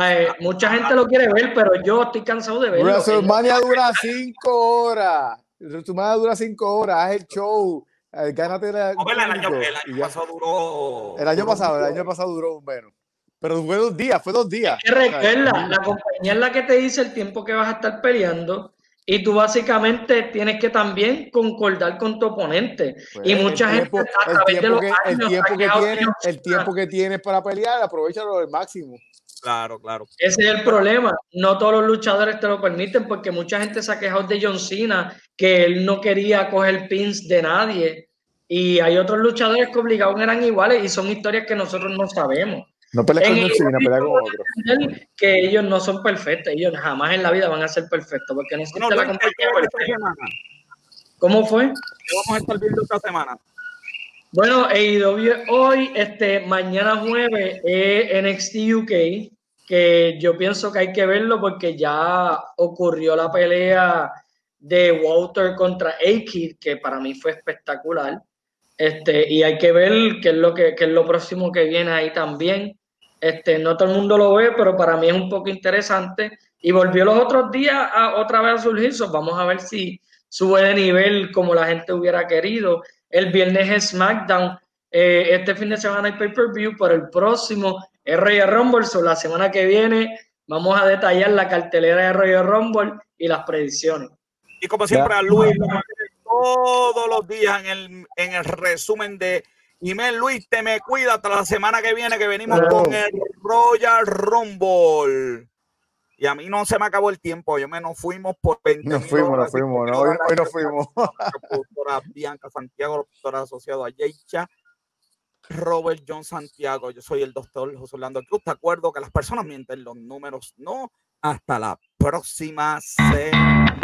sea, mucha gente lo quiere ver, pero yo estoy cansado de verlo. WrestleMania dura cinco horas. WrestleMania dura cinco horas. Haz el show. Eh, gánate la. El, año, el año pasado duró. El año pasado, el año pasado duró menos. Pero fue dos días, fue dos días. Es recuerda, la compañía es la que te dice el tiempo que vas a estar peleando y tú básicamente tienes que también concordar con tu oponente. y pues, mucha gente a través de los que, años, el tiempo que tienes, el tiempo que tienes para pelear, aprovechalo al máximo. Claro, claro. Ese es el problema. No todos los luchadores te lo permiten porque mucha gente se ha quejado de John Cena que él no quería coger pins de nadie. Y hay otros luchadores que obligados eran iguales y son historias que nosotros no sabemos. No peleas con Cena, pelea con otro. Que ellos no son perfectos, ellos jamás en la vida van a ser perfectos porque no existe no, la compañía ¿Cómo fue? ¿Qué vamos a estar viendo esta semana? Bueno, AEW hoy, este, mañana jueves es NXT UK, que yo pienso que hay que verlo porque ya ocurrió la pelea de Walter contra A-Kid, que para mí fue espectacular. Este, y hay que ver qué es lo que, qué es lo próximo que viene ahí también. Este, no todo el mundo lo ve, pero para mí es un poco interesante. Y volvió los otros días a, otra vez a surgir. vamos a ver si sube de nivel como la gente hubiera querido. El viernes es SmackDown. Eh, este fin de semana hay pay-per-view, pero el próximo es Royal Rumble. la semana que viene vamos a detallar la cartelera de Royal Rumble y las predicciones. Y como siempre, a Luis todos los días en el, en el resumen de Email Luis, te me cuida hasta la semana que viene que venimos con el Royal Rumble. Y a mí no se me acabó el tiempo, yo me nos fuimos por 20 Nos fuimos, nos fuimos, no, hoy, nos fuimos. La Bianca Santiago, doctora asociado a Yecha, Robert John Santiago, yo soy el doctor José Orlando Cruz. Te acuerdo que las personas mienten, los números no. Hasta la próxima semana.